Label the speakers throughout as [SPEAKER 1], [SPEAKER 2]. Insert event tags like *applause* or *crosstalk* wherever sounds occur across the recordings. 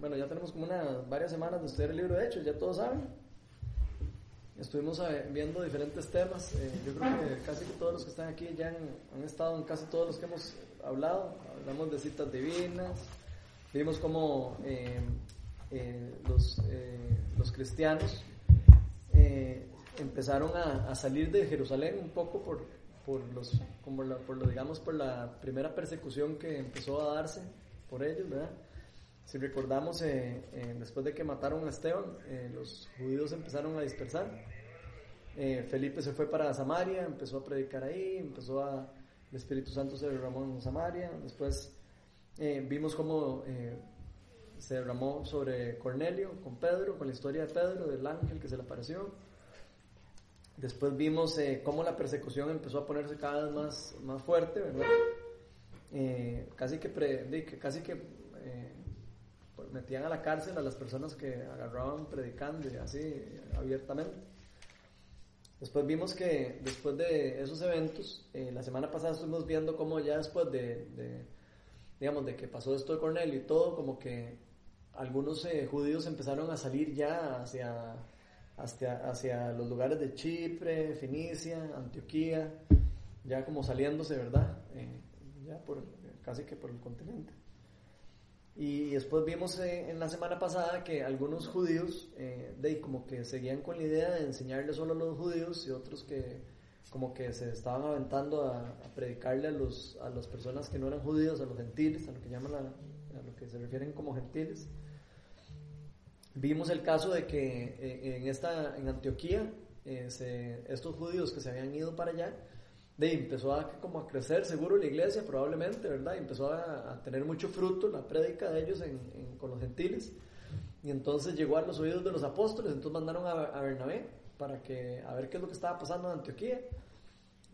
[SPEAKER 1] bueno, ya tenemos como unas varias semanas de estudiar el libro de Hechos, ya todos saben. Estuvimos eh, viendo diferentes temas. Eh, yo creo que casi todos los que están aquí ya han, estado en casi todos los que hemos hablado. Hablamos de citas divinas. Vimos cómo eh, los, los cristianos empezaron a, salir de Jerusalén un poco por, por los, como por lo, digamos, por la primera persecución que empezó a darse por ellos, ¿verdad? Si recordamos, eh, eh, después de que mataron a Esteban, eh, los judíos empezaron a dispersar. Felipe se fue para Samaria, empezó a predicar ahí, empezó a... El Espíritu Santo se derramó en Samaria. Después vimos cómo se derramó sobre Cornelio, con Pedro, con la historia de Pedro, del ángel que se le apareció. Después vimos cómo la persecución empezó a ponerse cada vez más, más fuerte, ¿verdad? casi que, pre, casi que metían a la cárcel a las personas que agarraban predicando y así abiertamente. Después vimos que después de esos eventos, eh, la semana pasada estuvimos viendo cómo ya después de, digamos, de que pasó esto de Cornelio y todo, como que algunos eh, judíos empezaron a salir ya hacia, hacia, hacia los lugares de Chipre, Fenicia, Antioquía, ya como saliéndose, ¿verdad? Eh, ya por, casi que por el continente. Y después vimos eh, en la semana pasada que algunos judíos, eh, de como que seguían con la idea de enseñarle solo a los judíos y otros que como que se estaban aventando a, predicarle a, los, a las personas que no eran judíos, a los gentiles, a lo que llaman a lo que se refieren como gentiles. Vimos el caso de que eh, en esta en Antioquía estos judíos que se habían ido para allá de, empezó a, como a crecer seguro la iglesia, probablemente, ¿verdad? Y empezó a, tener mucho fruto la prédica de ellos con los gentiles. Y entonces llegó a los oídos de los apóstoles, entonces mandaron a, Bernabé para que, a ver qué es lo que estaba pasando en Antioquía.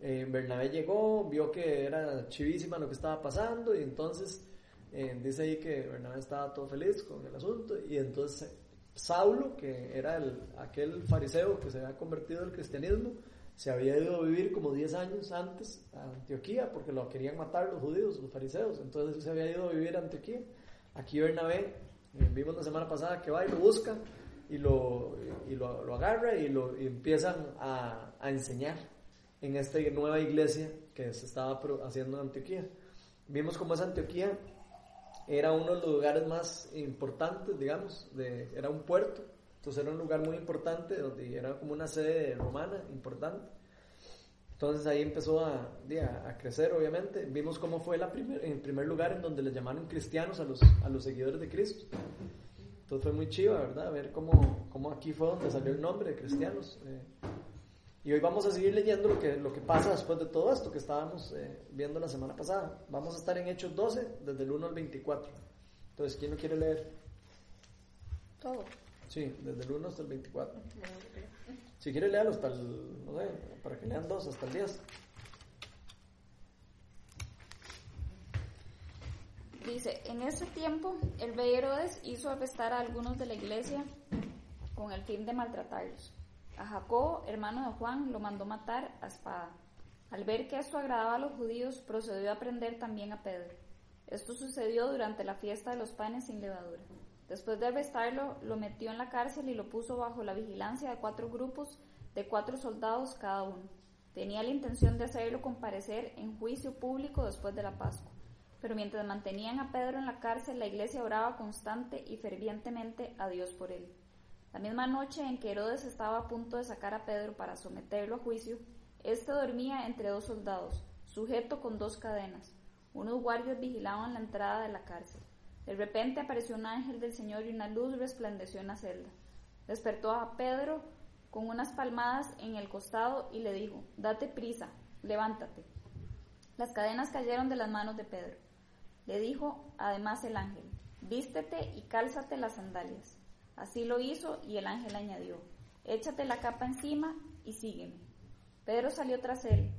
[SPEAKER 1] Eh, Bernabé llegó, vio que era chivísima lo que estaba pasando y entonces eh, dice ahí que Bernabé estaba todo feliz con el asunto y entonces Saulo, que era el, aquel fariseo que se había convertido al cristianismo, se había ido a vivir como 10 años antes a Antioquía porque lo querían matar los judíos, los fariseos. Entonces se había ido a vivir a Antioquía. Aquí Bernabé, eh, vimos la semana pasada que va y lo busca y lo, y lo, lo agarra y, lo, y empiezan a, a, enseñar en esta nueva iglesia que se estaba haciendo en Antioquía. Vimos cómo esa Antioquía era uno de los lugares más importantes, digamos, de, era un puerto entonces era un lugar muy importante, donde era como una sede romana importante. Entonces ahí empezó a, a, crecer, obviamente. Vimos cómo fue la primer, en primer lugar en donde le llamaron cristianos a los, a los seguidores de Cristo. Entonces fue muy chiva, ¿verdad? Ver cómo, cómo aquí fue donde salió el nombre de cristianos. Eh. y hoy vamos a seguir leyendo lo que, lo que pasa después de todo esto que estábamos eh, viendo la semana pasada. Vamos a estar en Hechos 12, desde el 1 al 24. Entonces, ¿quién lo quiere leer?
[SPEAKER 2] Todo.
[SPEAKER 1] Sí, desde el 1 hasta el 24. Si quiere leerlo hasta el, no sé, para que lean dos, hasta el 10.
[SPEAKER 2] Dice, en ese tiempo el rey Herodes hizo arrestar a algunos de la iglesia con el fin de maltratarlos. A Jacobo, hermano de Juan, lo mandó matar a espada. Al ver que esto agradaba a los judíos, procedió a prender también a Pedro. Esto sucedió durante la fiesta de los panes sin levadura. Después de arrestarlo, lo metió en la cárcel y lo puso bajo la vigilancia de cuatro grupos de cuatro soldados cada uno. Tenía la intención de hacerlo comparecer en juicio público después de la Pascua. Pero mientras mantenían a Pedro en la cárcel, la iglesia oraba constante y fervientemente a Dios por él. La misma noche en que Herodes estaba a punto de sacar a Pedro para someterlo a juicio, éste dormía entre dos soldados, sujeto con dos cadenas. Unos guardias vigilaban la entrada de la cárcel. De repente apareció un ángel del Señor y una luz resplandeció en la celda. Despertó a Pedro con unas palmadas en el costado y le dijo, date prisa, levántate. Las cadenas cayeron de las manos de Pedro. Le dijo además el ángel, vístete y cálzate las sandalias. Así lo hizo y el ángel añadió, échate la capa encima y sígueme. Pedro salió tras él,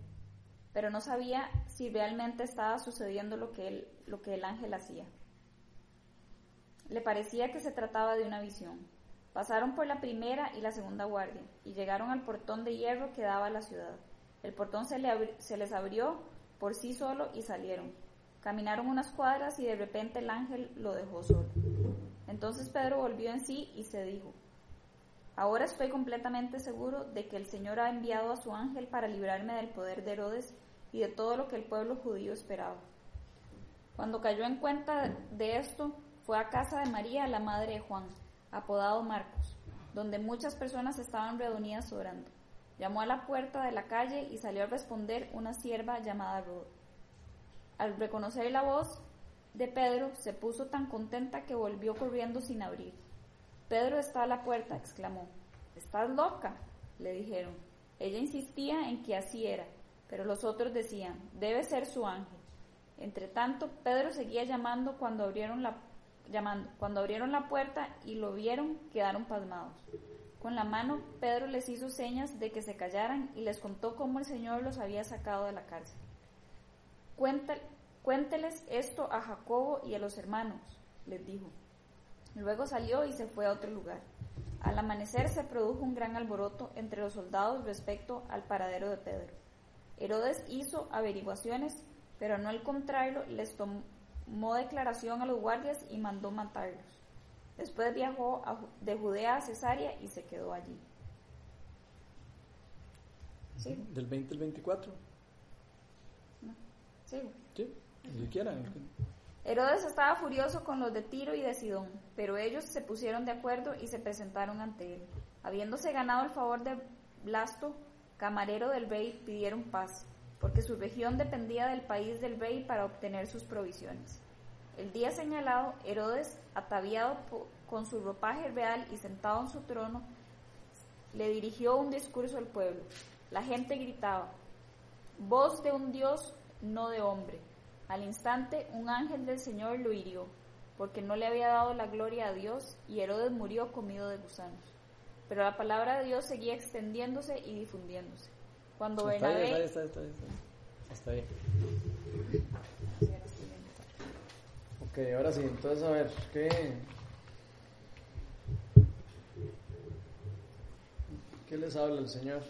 [SPEAKER 2] pero no sabía si realmente estaba sucediendo lo que, lo que el ángel hacía. Le parecía que se trataba de una visión. Pasaron por la primera y la segunda guardia y llegaron al portón de hierro que daba a la ciudad. El portón se, les abrió por sí solo y salieron. Caminaron unas cuadras y de repente el ángel lo dejó solo. Entonces Pedro volvió en sí y se dijo, Ahora estoy completamente seguro de que el Señor ha enviado a su ángel para librarme del poder de Herodes y de todo lo que el pueblo judío esperaba. Cuando cayó en cuenta de esto, fue a casa de María, la madre de Juan, apodado Marcos, donde muchas personas estaban reunidas orando. Llamó a la puerta de la calle y salió a responder una sierva llamada Rod. Al reconocer la voz de Pedro, se puso tan contenta que volvió corriendo sin abrir. Pedro está a la puerta, exclamó. ¿Estás loca? le dijeron. Ella insistía en que así era, pero los otros decían, debe ser su ángel. Entre tanto, Pedro seguía llamando cuando abrieron la, llamando. Cuando abrieron la puerta y lo vieron, quedaron pasmados. Con la mano, Pedro les hizo señas de que se callaran y les contó cómo el Señor los había sacado de la cárcel. cuénteles esto a Jacobo y a los hermanos, les dijo. Luego salió y se fue a otro lugar. Al amanecer se produjo un gran alboroto entre los soldados respecto al paradero de Pedro. Herodes hizo averiguaciones, pero no al contrario, les tomó declaración a los guardias y mandó matarlos. Después viajó de Judea a Cesarea y se quedó allí.
[SPEAKER 1] ¿Sí? ¿Del 20 al 24?
[SPEAKER 2] Sí.
[SPEAKER 1] Sí, si quieran.
[SPEAKER 2] Herodes estaba furioso con los de Tiro y de Sidón, pero ellos se pusieron de acuerdo y se presentaron ante él. Habiéndose ganado el favor de Blasto, camarero del rey, pidieron paz, porque su región dependía del país del rey para obtener sus provisiones. El día señalado, Herodes, ataviado con su ropaje real y sentado en su trono, le dirigió un discurso al pueblo. La gente gritaba, voz de un Dios, no de hombre. Al instante un ángel del Señor lo hirió, porque no le había dado la gloria a Dios, y Herodes murió comido de gusanos. Pero la palabra de Dios seguía extendiéndose y difundiéndose. Cuando
[SPEAKER 1] está
[SPEAKER 2] Bernabé...
[SPEAKER 1] Bien, está, está, está, bien. Ok, ahora sí, entonces a ver, ¿qué, ¿qué les habla el Señor?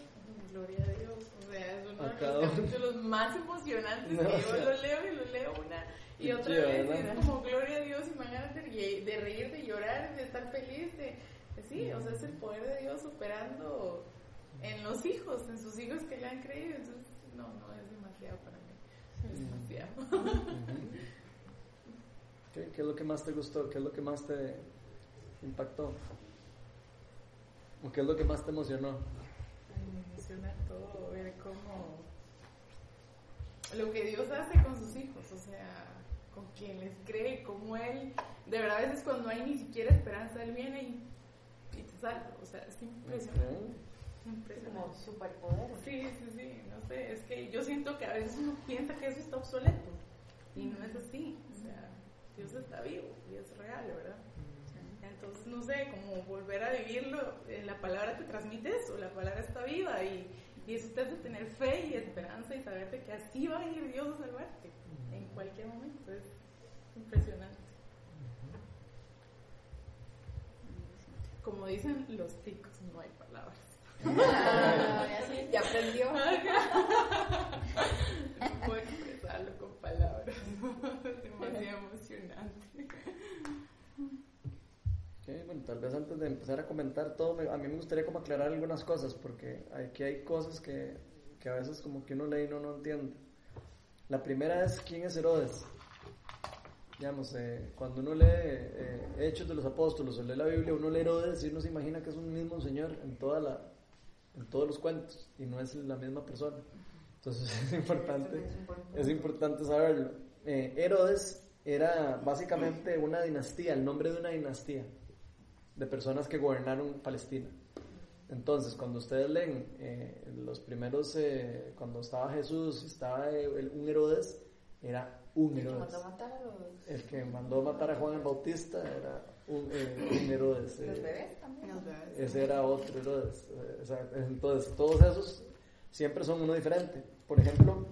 [SPEAKER 3] Gloria a Dios es uno de los capítulos más emocionantes que yo lo leo y lo leo una y otra vez. Y es como gloria a Dios y mañana de, de reír, de llorar, de estar feliz. De, sí, o sea, es el poder de Dios superando en los hijos, en sus hijos que le han creído. Entonces, no, no, es demasiado para mí. Es demasiado. *laughs*
[SPEAKER 1] ¿Qué, ¿Qué es lo que más te gustó? ¿Qué es lo que más te impactó? ¿O qué es lo que más te emocionó?
[SPEAKER 3] todo, ver cómo lo que Dios hace con sus hijos, o sea, con quien les cree, como Él, de verdad a veces cuando no hay ni siquiera esperanza, Él viene y, te salva, o sea, es impresionante.
[SPEAKER 4] impresionante. Como superpoder.
[SPEAKER 3] Sí, sí, sí, no sé, es que yo siento que a veces uno piensa que eso está obsoleto y no es así, o sea, Dios está vivo y es real, ¿verdad? Entonces, no sé, como volver a vivirlo, eh, la palabra te transmite eso, la palabra está viva y, y eso te hace tener fe y esperanza y saberte que así va a ir Dios a salvarte en cualquier momento. Es impresionante. Como dicen los ticos, no hay palabras.
[SPEAKER 4] Ya aprendió.
[SPEAKER 3] no puedo expresarlo con palabras. es demasiado emocionante
[SPEAKER 1] bueno, tal vez antes de empezar a comentar todo, a mí me gustaría como aclarar algunas cosas, porque aquí hay cosas que, que a veces como que uno lee y no, no entiende. La primera es, ¿quién es Herodes? Digamos, eh, cuando uno lee eh, Hechos de los Apóstoles o lee la Biblia, uno lee Herodes y uno se imagina que es un mismo señor en, toda la, en todos los cuentos y no es la misma persona. Entonces es importante, es importante saberlo. Eh, Herodes era básicamente una dinastía, el nombre de una dinastía de personas que gobernaron Palestina. Entonces, cuando ustedes leen eh, los primeros, eh, cuando estaba Jesús, estaba un Herodes, era un Herodes. El que mandó matar a Juan el Bautista era un, eh, Herodes.
[SPEAKER 4] los bebés también.
[SPEAKER 1] Ese era otro Herodes. entonces, todos esos siempre son uno diferente. Por ejemplo,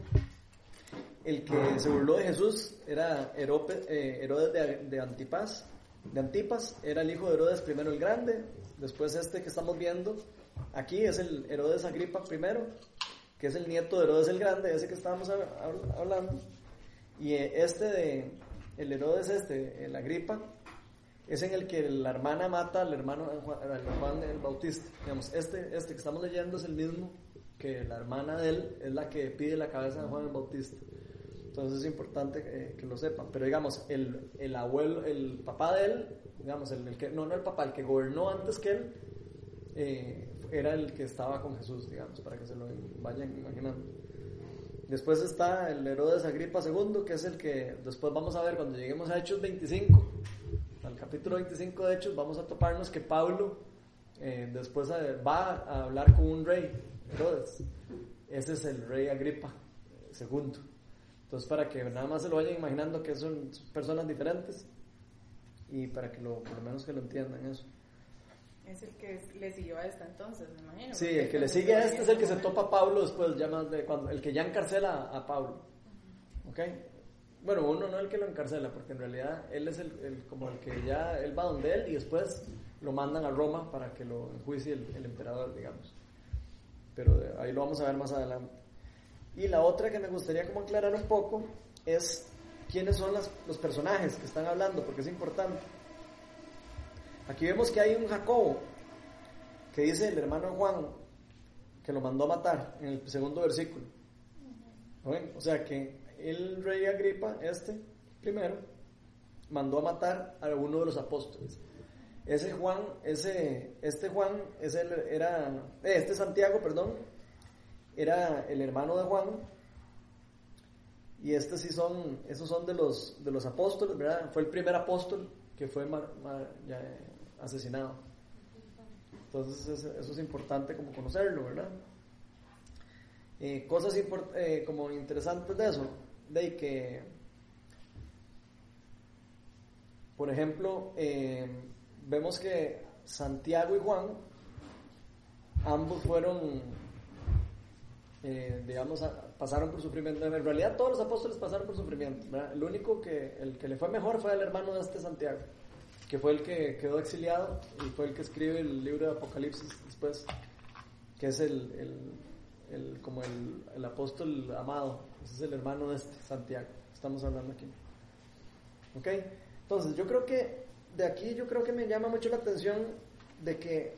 [SPEAKER 1] el que se burló de Jesús era Herodes de, de Antipas de Antipas, era el hijo de Herodes primero el Grande, después este que estamos viendo aquí es el Herodes Agripa primero, que es el nieto de Herodes el Grande, ese que estábamos hablando, y eh, este de, el Herodes este, el Agripa, es en el que la hermana mata al hermano Juan el Bautista. Digamos, este, este que estamos leyendo es el mismo que la hermana de él es la que pide la cabeza de Juan el Bautista. Entonces es importante eh, que lo sepan. Pero digamos, el, el, abuelo, el papá de él, digamos, el, el, que, no, no el papá, el que gobernó antes que él, eh, era el que estaba con Jesús, digamos, para que se lo vayan imaginando. Después está el Herodes Agripa II, que es el que después vamos a ver cuando lleguemos a Hechos 25 al capítulo 25 de Hechos, vamos a toparnos que Pablo eh, después eh, va a hablar con un rey, Herodes. Ese es el rey Agripa II. Entonces, para que nada más se lo vayan imaginando que son personas diferentes y para que lo, por lo menos que lo entiendan eso.
[SPEAKER 3] Es el que le siguió a esta entonces, me imagino.
[SPEAKER 1] Sí, el que le sigue a este es el que se topa a Pablo después, ya más de cuando, el que ya encarcela a, a Pablo. ¿Ok? Bueno, uno no el que lo encarcela, porque en realidad él es el, como el que ya, él va donde él y después lo mandan a Roma para que lo enjuicie el, emperador, digamos. Pero ahí lo vamos a ver más adelante. Y la otra que me gustaría como aclarar un poco es quiénes son los personajes que están hablando, porque es importante. Aquí vemos que hay un Jacobo, que dice el hermano Juan, que lo mandó a matar en el segundo versículo. O sea que el rey Agripa, este primero, mandó a matar a uno de los apóstoles. Ese Juan, ese, este Juan, ese era, eh, este Santiago, perdón, era el hermano de Juan. Y este sí son, esos son de los, de los apóstoles, ¿verdad? Fue el primer apóstol que fue asesinado. Entonces eso es importante como conocerlo, ¿verdad? Eh, cosas eh, como interesantes de eso de que, por ejemplo, eh, vemos que Santiago y Juan, ambos fueron, eh, digamos, pasaron por sufrimiento. En realidad todos los apóstoles pasaron por sufrimiento. El único que, el que le fue mejor fue el hermano de este Santiago, que fue el que quedó exiliado y fue el que escribe el libro de Apocalipsis después, que es el, el, el como el, el apóstol amado ese es el hermano de este, Santiago. Estamos hablando aquí. ¿Ok? Entonces, yo creo que de aquí yo creo que me llama mucho la atención de que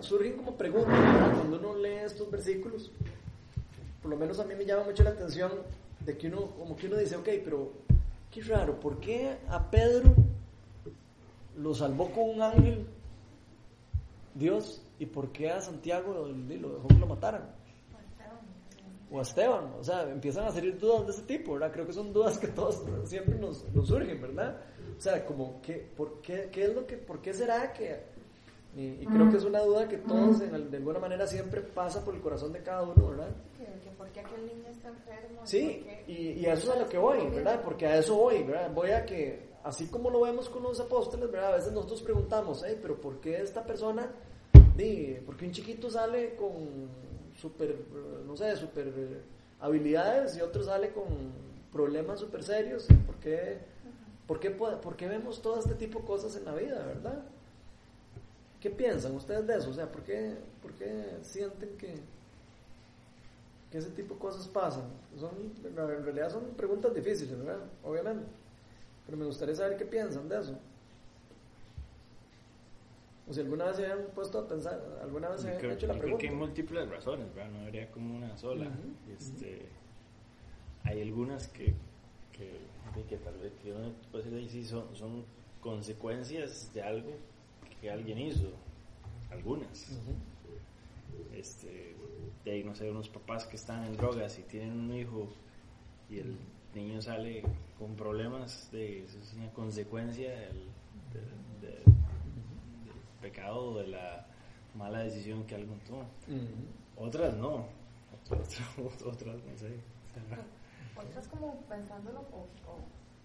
[SPEAKER 1] surgen como preguntas cuando uno lee estos versículos. Por lo menos a mí me llama mucho la atención de que uno, como que uno dice, ok, pero qué raro, ¿por qué a Pedro lo salvó con un ángel Dios y por qué a Santiago lo dejó que lo mataran? O a Esteban. O sea, empiezan a salir dudas de ese tipo, ¿verdad? Creo que son dudas que todos *laughs* siempre nos, nos surgen, ¿verdad? O sea, como, ¿qué, por qué, qué es lo que, por qué será que... Y, creo que es una duda que todos, de alguna manera, siempre pasa por el corazón de cada uno, ¿verdad?
[SPEAKER 4] Que, ¿Por qué aquel niño está enfermo?
[SPEAKER 1] Sí, y, y, a eso es a lo que voy, ¿verdad? Porque a eso voy, ¿verdad? Voy a que, así como lo vemos con los apóstoles, ¿verdad? A veces nosotros preguntamos, hey, pero ¿por qué esta persona, di, por qué un chiquito sale con super, no sé, super eh, habilidades y otro sale con problemas súper serios. ¿Por qué, por, qué, ¿Por qué vemos todo este tipo de cosas en la vida, verdad? ¿Qué piensan ustedes de eso? O sea, ¿por qué, por qué sienten que, que ese tipo de cosas pasan? Son, en realidad son preguntas difíciles. Obviamente. Pero me gustaría saber qué piensan de eso. O si alguna vez se han puesto a pensar, alguna vez se han hecho la pregunta. Creo
[SPEAKER 5] que hay múltiples razones, ¿verdad? No habría como una sola. este, Hay algunas que, que, que tal vez que uno puede decir son, son consecuencias de algo que alguien hizo. Algunas. este, de ahí, no sé, unos papás que están en drogas y tienen un hijo y el niño sale con problemas, de, eso es una consecuencia del, pecado de la mala decisión que alguien tomó. Otras no, otras, otras, no sé.
[SPEAKER 4] Otras como pensándolo o,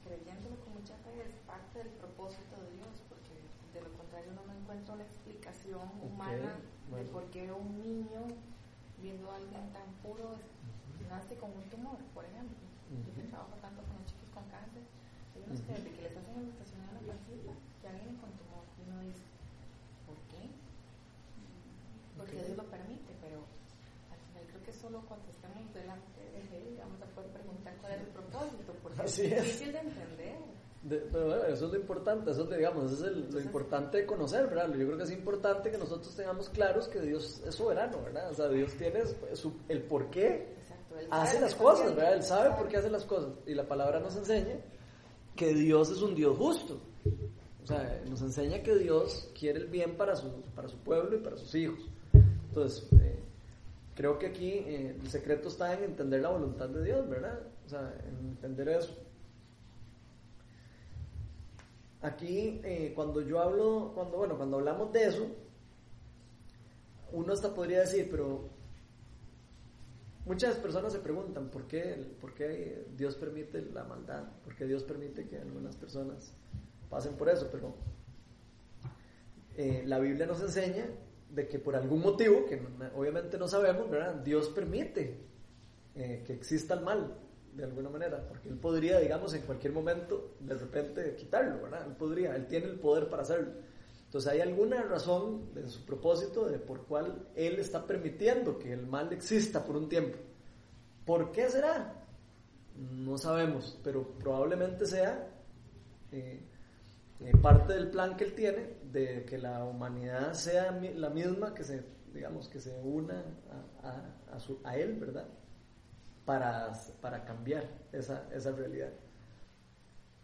[SPEAKER 4] creyéndolo con mucha fe es parte del propósito de Dios, porque de lo contrario no me encuentro una explicación humana de por qué un niño viendo a alguien tan puro nace con un tumor, por ejemplo. Yo que trabajo tanto con los chicos con cáncer, hay unos que desde que les hacen en la pancita ya vienen con tumor y uno dice porque Dios lo permite, pero al final creo que solo cuando estemos delante de Él vamos a poder preguntar cuál es el difícil de entender.
[SPEAKER 1] eso es lo importante, eso es, digamos, eso es lo importante de conocer, ¿verdad? Yo creo que es importante que nosotros tengamos claros que Dios es soberano, ¿verdad? O sea, Dios tiene su, el por qué hace las cosas, ¿verdad? Él sabe por qué hace las cosas. Y la palabra nos enseña que Dios es un Dios justo. O sea, nos enseña que Dios quiere el bien para su, para su pueblo y para sus hijos. Entonces, eh, creo que aquí eh, el secreto está en entender la voluntad de Dios, ¿verdad? O sea, en entender eso. Aquí, eh, cuando yo hablo, cuando, bueno, cuando hablamos de eso, uno hasta podría decir, pero muchas personas se preguntan por qué, por qué Dios permite la maldad, por qué Dios permite que algunas personas pasen por eso, pero eh, la Biblia nos enseña de que por algún motivo, que obviamente no sabemos. Dios permite eh, que exista el mal de alguna manera, porque él podría, digamos, en cualquier momento de repente quitarlo, ¿verdad? Él podría, él tiene el poder para hacerlo. Entonces hay alguna razón de su propósito de por cual él está permitiendo que el mal exista por un tiempo. ¿Por qué será? No sabemos, pero probablemente sea eh, eh, parte del plan que él tiene de que la humanidad sea la misma, que se, digamos, que se una a, a él, ¿verdad? Para, para cambiar esa, esa realidad.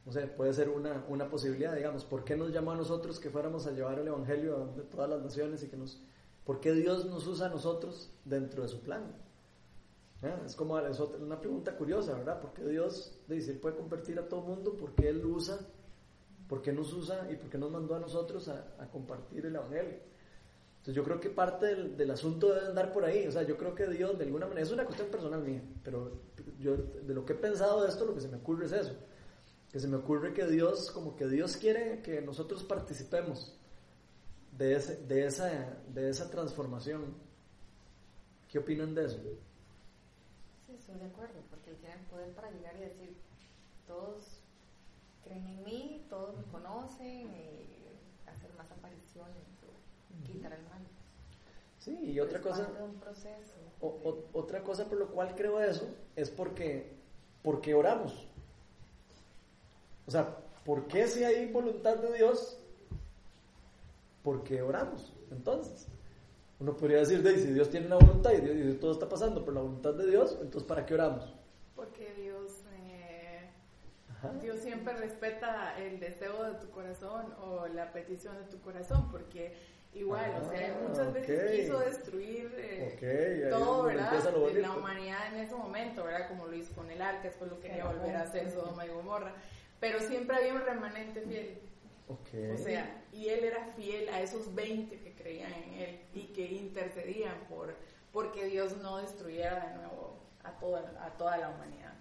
[SPEAKER 1] O sea, puede ser una, una posibilidad, digamos, ¿por qué nos llamó a nosotros que fuéramos a llevar el Evangelio a todas las naciones y que nos... ¿Por qué Dios nos usa a nosotros dentro de su plan? ¿Eh? Es como es una pregunta curiosa, ¿verdad? ¿Por qué Dios dice, puede convertir a todo mundo? ¿Por qué Él usa? ¿Por qué nos usa y por qué nos mandó a nosotros a compartir el Evangelio? Entonces yo creo que parte del, del, asunto debe andar por ahí. O sea, yo creo que Dios de alguna manera, es una cuestión personal mía, pero yo de lo que he pensado de esto, lo que se me ocurre es eso. Que se me ocurre que Dios, como que Dios quiere que nosotros participemos de, ese, de, esa, de esa transformación. ¿Qué opinan de eso?
[SPEAKER 4] Sí, estoy de acuerdo, porque Él tiene poder para llegar y decir, todos creen en mí, todos me conocen, y hacer más apariciones quitar el mal.
[SPEAKER 1] Sí, y otra cosa, otra cosa por lo cual creo eso es porque, porque oramos. O sea, ¿por qué si hay voluntad de Dios? Porque oramos. Entonces, uno podría decir, si Dios tiene una voluntad y, Dios, todo está pasando por la voluntad de Dios, entonces ¿para qué oramos?
[SPEAKER 3] Porque Dios, eh, Dios siempre respeta el deseo de tu corazón o la petición de tu corazón, porque Igual, o sea, ah, muchas veces quiso destruir eh, todo, ¿verdad? La humanidad en ese momento, ¿verdad? Como lo hizo con el arca, después lo quería volver a hacer Sodoma y Gomorra. Pero siempre había un remanente fiel. O sea, y él era fiel a esos 20 que creían en él y que intercedían por porque Dios no destruyera de nuevo a toda, a toda la humanidad.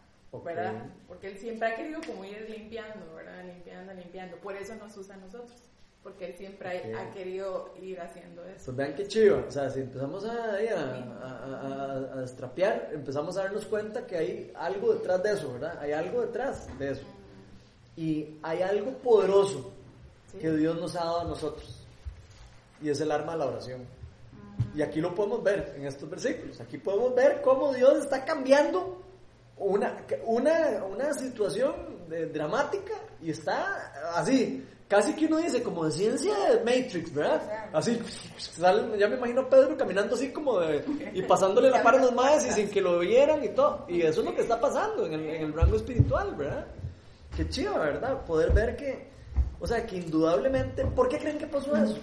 [SPEAKER 3] ¿Verdad? Porque él siempre ha querido como ir limpiando, ¿verdad? Limpiando, limpiando. Por eso nos usa a nosotros porque él siempre ha, querido ir haciendo eso.
[SPEAKER 1] Pues vean qué chido, o sea, si empezamos a, a, a, destrapear, empezamos a darnos cuenta que hay algo detrás de eso, ¿verdad? Hay algo detrás de eso. Y hay algo poderoso que Dios nos ha dado a nosotros, y es el arma de la oración. Y aquí lo podemos ver en estos versículos, aquí podemos ver cómo Dios está cambiando una, una, una situación dramática y está así, casi que uno dice como de ciencia de Matrix, ¿verdad? Así, ya me imagino a Pedro caminando así como de, y pasándole la par a los maes y sin que lo vieran y todo. Y eso es lo que está pasando en el, en el rango espiritual, ¿verdad? Qué chido, ¿verdad? Poder ver que, o sea, que indudablemente, ¿por qué creen que pasó eso?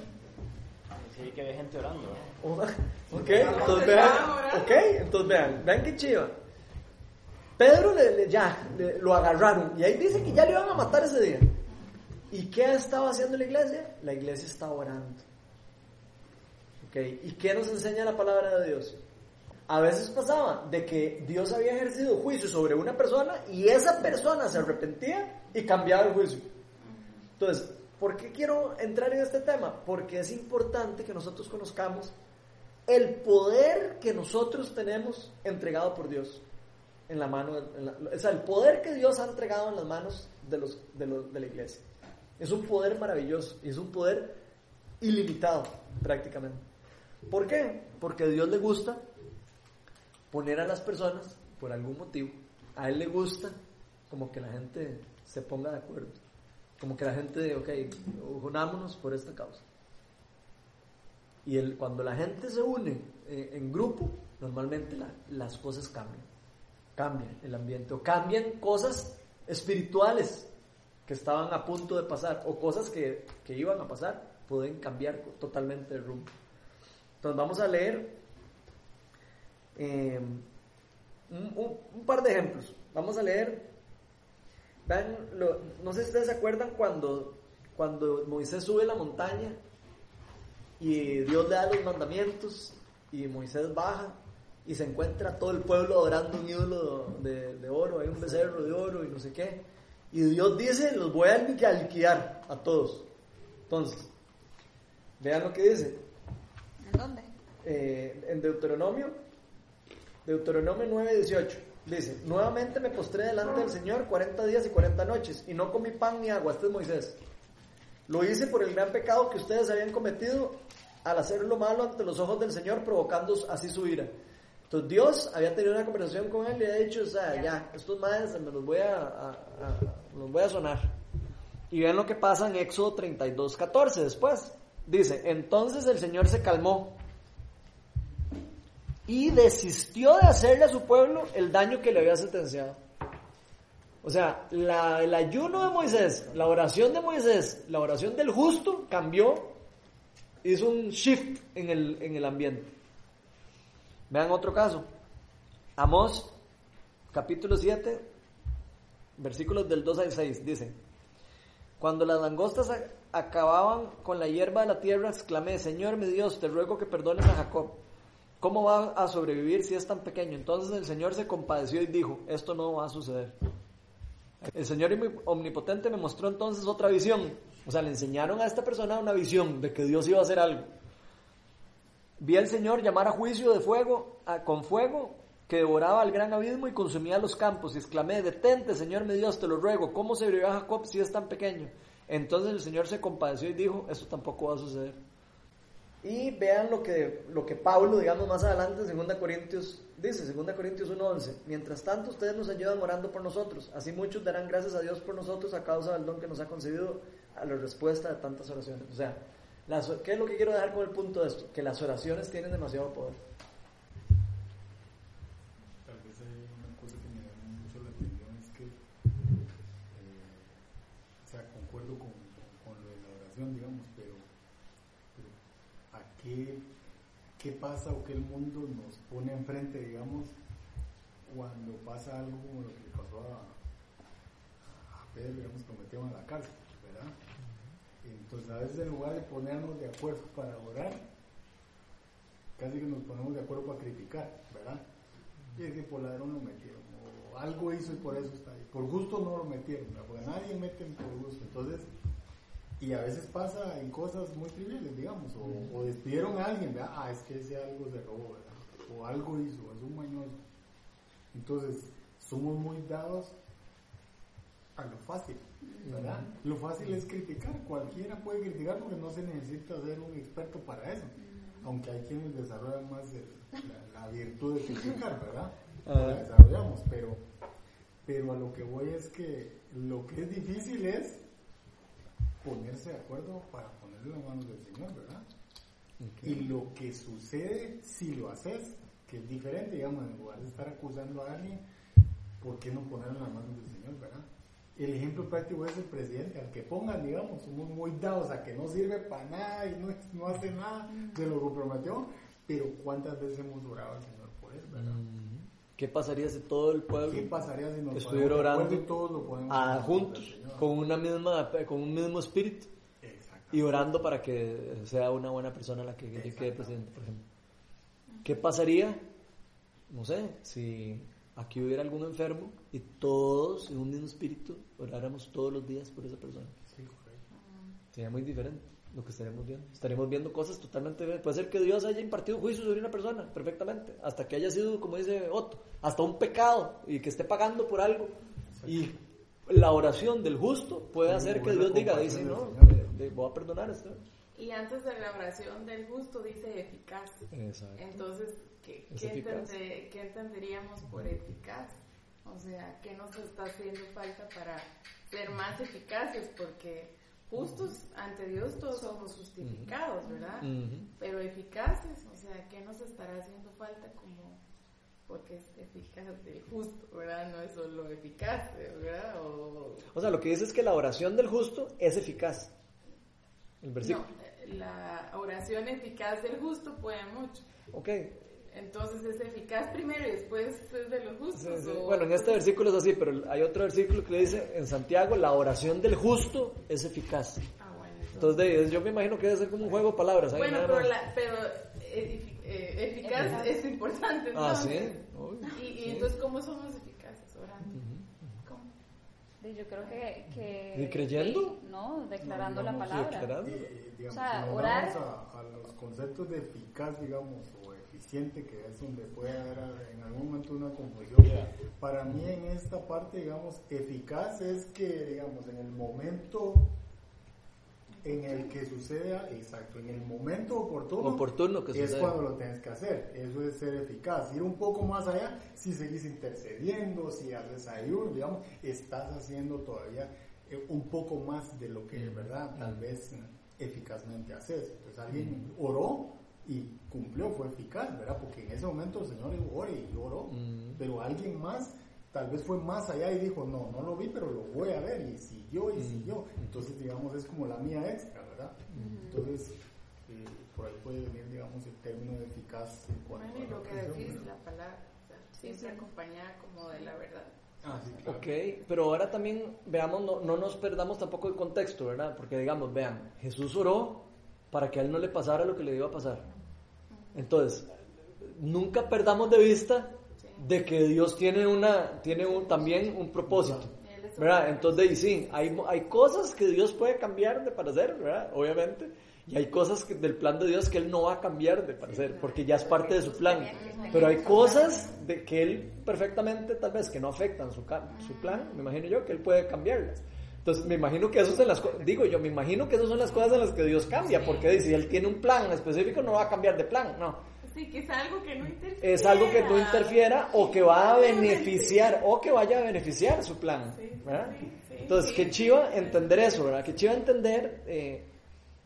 [SPEAKER 5] Sí, que hay gente orando.
[SPEAKER 1] ok, entonces vean, ok, entonces vean, vean qué chido. Pedro le, ya lo agarraron y ahí dice que ya le iban a matar ese día. ¿Y qué estaba haciendo la iglesia? La iglesia estaba orando. ¿Y qué nos enseña la palabra de Dios? A veces pasaba de que Dios había ejercido juicio sobre una persona y esa persona se arrepentía y cambiaba el juicio. Entonces, ¿por qué quiero entrar en este tema? Porque es importante que nosotros conozcamos el poder que nosotros tenemos entregado por Dios en la mano, o sea, el poder que Dios ha entregado en las manos de, los, de la iglesia. Es un poder maravilloso es un poder ilimitado prácticamente. ¿Por qué? Porque a Dios le gusta poner a las personas, por algún motivo, a Él le gusta como que la gente se ponga de acuerdo. Como que la gente, ok, unámonos por esta causa. Y el, cuando la gente se une eh, en grupo, normalmente las cosas cambian. Cambian el ambiente o cambian cosas espirituales que estaban a punto de pasar o cosas que, que iban a pasar, pueden cambiar totalmente el rumbo. Entonces vamos a leer eh, un, par de ejemplos. Vamos a leer, no sé si ustedes se acuerdan cuando, cuando Moisés sube la montaña y Dios le da los mandamientos y Moisés baja y se encuentra todo el pueblo adorando un ídolo de, oro, hay un becerro de oro y no sé qué. Y Dios dice, los voy a alquilar a todos. Entonces, vean lo que dice.
[SPEAKER 2] ¿En dónde?
[SPEAKER 1] Eh, en Deuteronomio, Deuteronomio 9:18. Dice, nuevamente me postré delante del Señor 40 días y 40 noches y no comí pan ni agua. Este es Moisés. Lo hice por el gran pecado que ustedes habían cometido al hacer lo malo ante los ojos del Señor, provocando así su ira. Entonces Dios había tenido una conversación con él y había dicho, o sea, ya, estos madres me los voy a, los voy a sonar. Y vean lo que pasa en Éxodo 32, 14 después. Dice, entonces el Señor se calmó y desistió de hacerle a su pueblo el daño que le había sentenciado. O sea, la, el ayuno de Moisés, la oración de Moisés, la oración del justo cambió, hizo un shift en el, en el ambiente. Vean otro caso. Amós, capítulo 7, versículos del 2 al 6, dice, cuando las langostas acababan con la hierba de la tierra, exclamé, Señor mi Dios, te ruego que perdones a Jacob. ¿Cómo va a sobrevivir si es tan pequeño? Entonces el Señor se compadeció y dijo, esto no va a suceder. El Señor omnipotente me mostró entonces otra visión. O sea, le enseñaron a esta persona una visión de que Dios iba a hacer algo. Vi al Señor llamar a juicio de fuego, con fuego, que devoraba el gran abismo y consumía los campos. Y exclamé, detente, Señor mi Dios, te lo ruego. ¿Cómo se a Jacob si es tan pequeño? Entonces el Señor se compadeció y dijo, esto tampoco va a suceder. Y vean lo que, lo que Pablo, digamos más adelante, en 2 Corintios, dice, 2 Corintios 1.11, mientras tanto ustedes nos ayudan orando por nosotros, así muchos darán gracias a Dios por nosotros a causa del don que nos ha concedido a la respuesta de tantas oraciones. O sea, ¿qué es lo que quiero dejar con el punto de esto? Que las oraciones tienen demasiado poder.
[SPEAKER 6] Tal vez hay una cosa que me llama mucho la atención, es que, eh, o sea, concuerdo con, con lo de la oración, digamos, qué, pasa o qué el mundo nos pone enfrente, digamos, cuando pasa algo como lo que le pasó a, a Pedro, digamos, que lo metieron a la cárcel. Entonces, a veces en lugar de ponernos de acuerdo para orar, casi que nos ponemos de acuerdo para criticar, ¿verdad? Y es que por ladrón lo metieron, o algo hizo y por eso está ahí. Por gusto no lo metieron, porque nadie mete por gusto. Entonces, y a veces pasa en cosas muy triviales, digamos, o, despidieron a alguien, ¿verdad? Ah, es que ese algo se robó, ¿verdad? O algo hizo, es un mañoso. Entonces, somos muy dados a lo fácil, ¿verdad? Lo fácil es criticar, cualquiera puede criticar porque no se necesita ser un experto para eso, aunque hay quienes desarrollan más la, virtud de criticar, ¿verdad? La desarrollamos, pero, pero a lo que voy es que lo que es difícil es ponerse de acuerdo para ponerle las manos del Señor, ¿verdad? Y lo que sucede si lo haces, que es diferente, digamos, en lugar de estar acusando a alguien, ¿por qué no ponerle las manos del Señor, verdad? El ejemplo práctico es el presidente, al que pongan, digamos, somos muy dados a que no sirve para nada y no, no hace nada de lo que prometió, pero ¿cuántas veces hemos orado al Señor por él, verdad?
[SPEAKER 1] ¿Qué pasaría si todo el pueblo
[SPEAKER 6] ¿Qué pasaría si nos
[SPEAKER 1] estuviera orando
[SPEAKER 6] y todos lo podemos
[SPEAKER 1] a, juntos con una misma con un mismo espíritu y orando para que sea una buena persona la que quede presidente, por ejemplo? ¿Qué pasaría, no sé, si aquí hubiera algún enfermo y todos en un mismo espíritu oráramos todos los días por esa persona? Sí, correcto. Sería muy diferente lo que estaremos viendo. Estaremos viendo cosas totalmente... Puede ser que Dios haya impartido juicio sobre una persona, perfectamente, hasta que haya sido, como dice Otto, hasta un pecado y que esté pagando por algo. Y la oración del justo puede hacer que Dios diga, dice, no, voy a perdonar esto.
[SPEAKER 3] Y antes de la oración del justo dice eficaz. Exacto. Entonces, ¿qué, qué, entenderíamos por eficaz? O sea, ¿qué nos está haciendo falta para ser más eficaces? Porque justos ante Dios todos somos justificados, ¿verdad? Pero eficaces, o sea, ¿qué nos estará haciendo falta como porque es eficaz del justo, ¿verdad? No es solo eficaz, ¿verdad? O,
[SPEAKER 1] o sea, lo que dice es que la oración del justo es eficaz. El versículo.
[SPEAKER 3] No, la oración eficaz del justo puede mucho.
[SPEAKER 1] Ok.
[SPEAKER 3] Entonces es eficaz primero y después es de los justos.
[SPEAKER 1] Bueno, en este versículo es así, pero hay otro versículo que le dice en Santiago, la oración del justo es eficaz.
[SPEAKER 3] Ah, bueno.
[SPEAKER 1] Entonces, yo me imagino que debe ser como un juego de palabras.
[SPEAKER 3] Bueno, pero, la, pero eh, eficaz es importante.
[SPEAKER 1] Ah, sí.
[SPEAKER 3] y, entonces, ¿cómo somos eficaces orando?
[SPEAKER 2] Yo creo que... que
[SPEAKER 1] ¿Y creyendo?
[SPEAKER 2] no, declarando la palabra.
[SPEAKER 6] Declarando. o sea, orar. A, a, los conceptos de eficaz, digamos, o eficiente, que es donde puede haber en algún momento una confusión. Para mí, en esta parte, digamos, eficaz es que, digamos, en el momento en el que suceda, exacto, en el momento oportuno,
[SPEAKER 1] oportuno que
[SPEAKER 6] es cuando lo tienes que hacer. Eso es ser eficaz. Ir un poco más allá, si seguís intercediendo, si haces ayuno, digamos, estás haciendo todavía eh, un poco más de lo que, ¿verdad? Tal vez eficazmente haces. Entonces alguien oró y cumplió, fue eficaz, ¿verdad? Porque en ese momento el Señor ore y oró, pero alguien más tal vez fue más allá y dijo, no, no lo vi, pero lo voy a ver, y siguió y siguió. Entonces, digamos, es como la mía extra, ¿verdad? Entonces, eh, por ahí puede venir, digamos, el término de eficaz.
[SPEAKER 3] Bueno, y lo que decís, la palabra, siempre acompañada como de la verdad.
[SPEAKER 6] Ah, sí, claro.
[SPEAKER 1] Ok, pero ahora también veamos, no, no nos perdamos tampoco el contexto, ¿verdad? Porque digamos, vean, Jesús oró para que a él no le pasara lo que le iba a pasar. Entonces, nunca perdamos de vista de que Dios tiene una tiene un, también un propósito. ¿verdad? Entonces, sí, hay, hay cosas que Dios puede cambiar de parecer, ¿verdad? Obviamente. Y hay cosas que, del plan de Dios que Él no va a cambiar de parecer, porque ya es parte de su plan. Pero hay cosas de que Él perfectamente, tal vez, que no afectan su, su plan, me imagino yo, que Él puede cambiarlas. Entonces, me imagino que eso son las digo yo, me imagino que esas son las cosas en las que Dios cambia, porque si Él tiene un plan específico, no va a cambiar de plan, no.
[SPEAKER 3] Sí, que es algo que no interfiera.
[SPEAKER 1] Es algo que no interfiera o que va a beneficiar o que vaya a beneficiar su plan. ¿verdad? Entonces, que chiva entender eso, ¿verdad? Que chiva entender... Eh,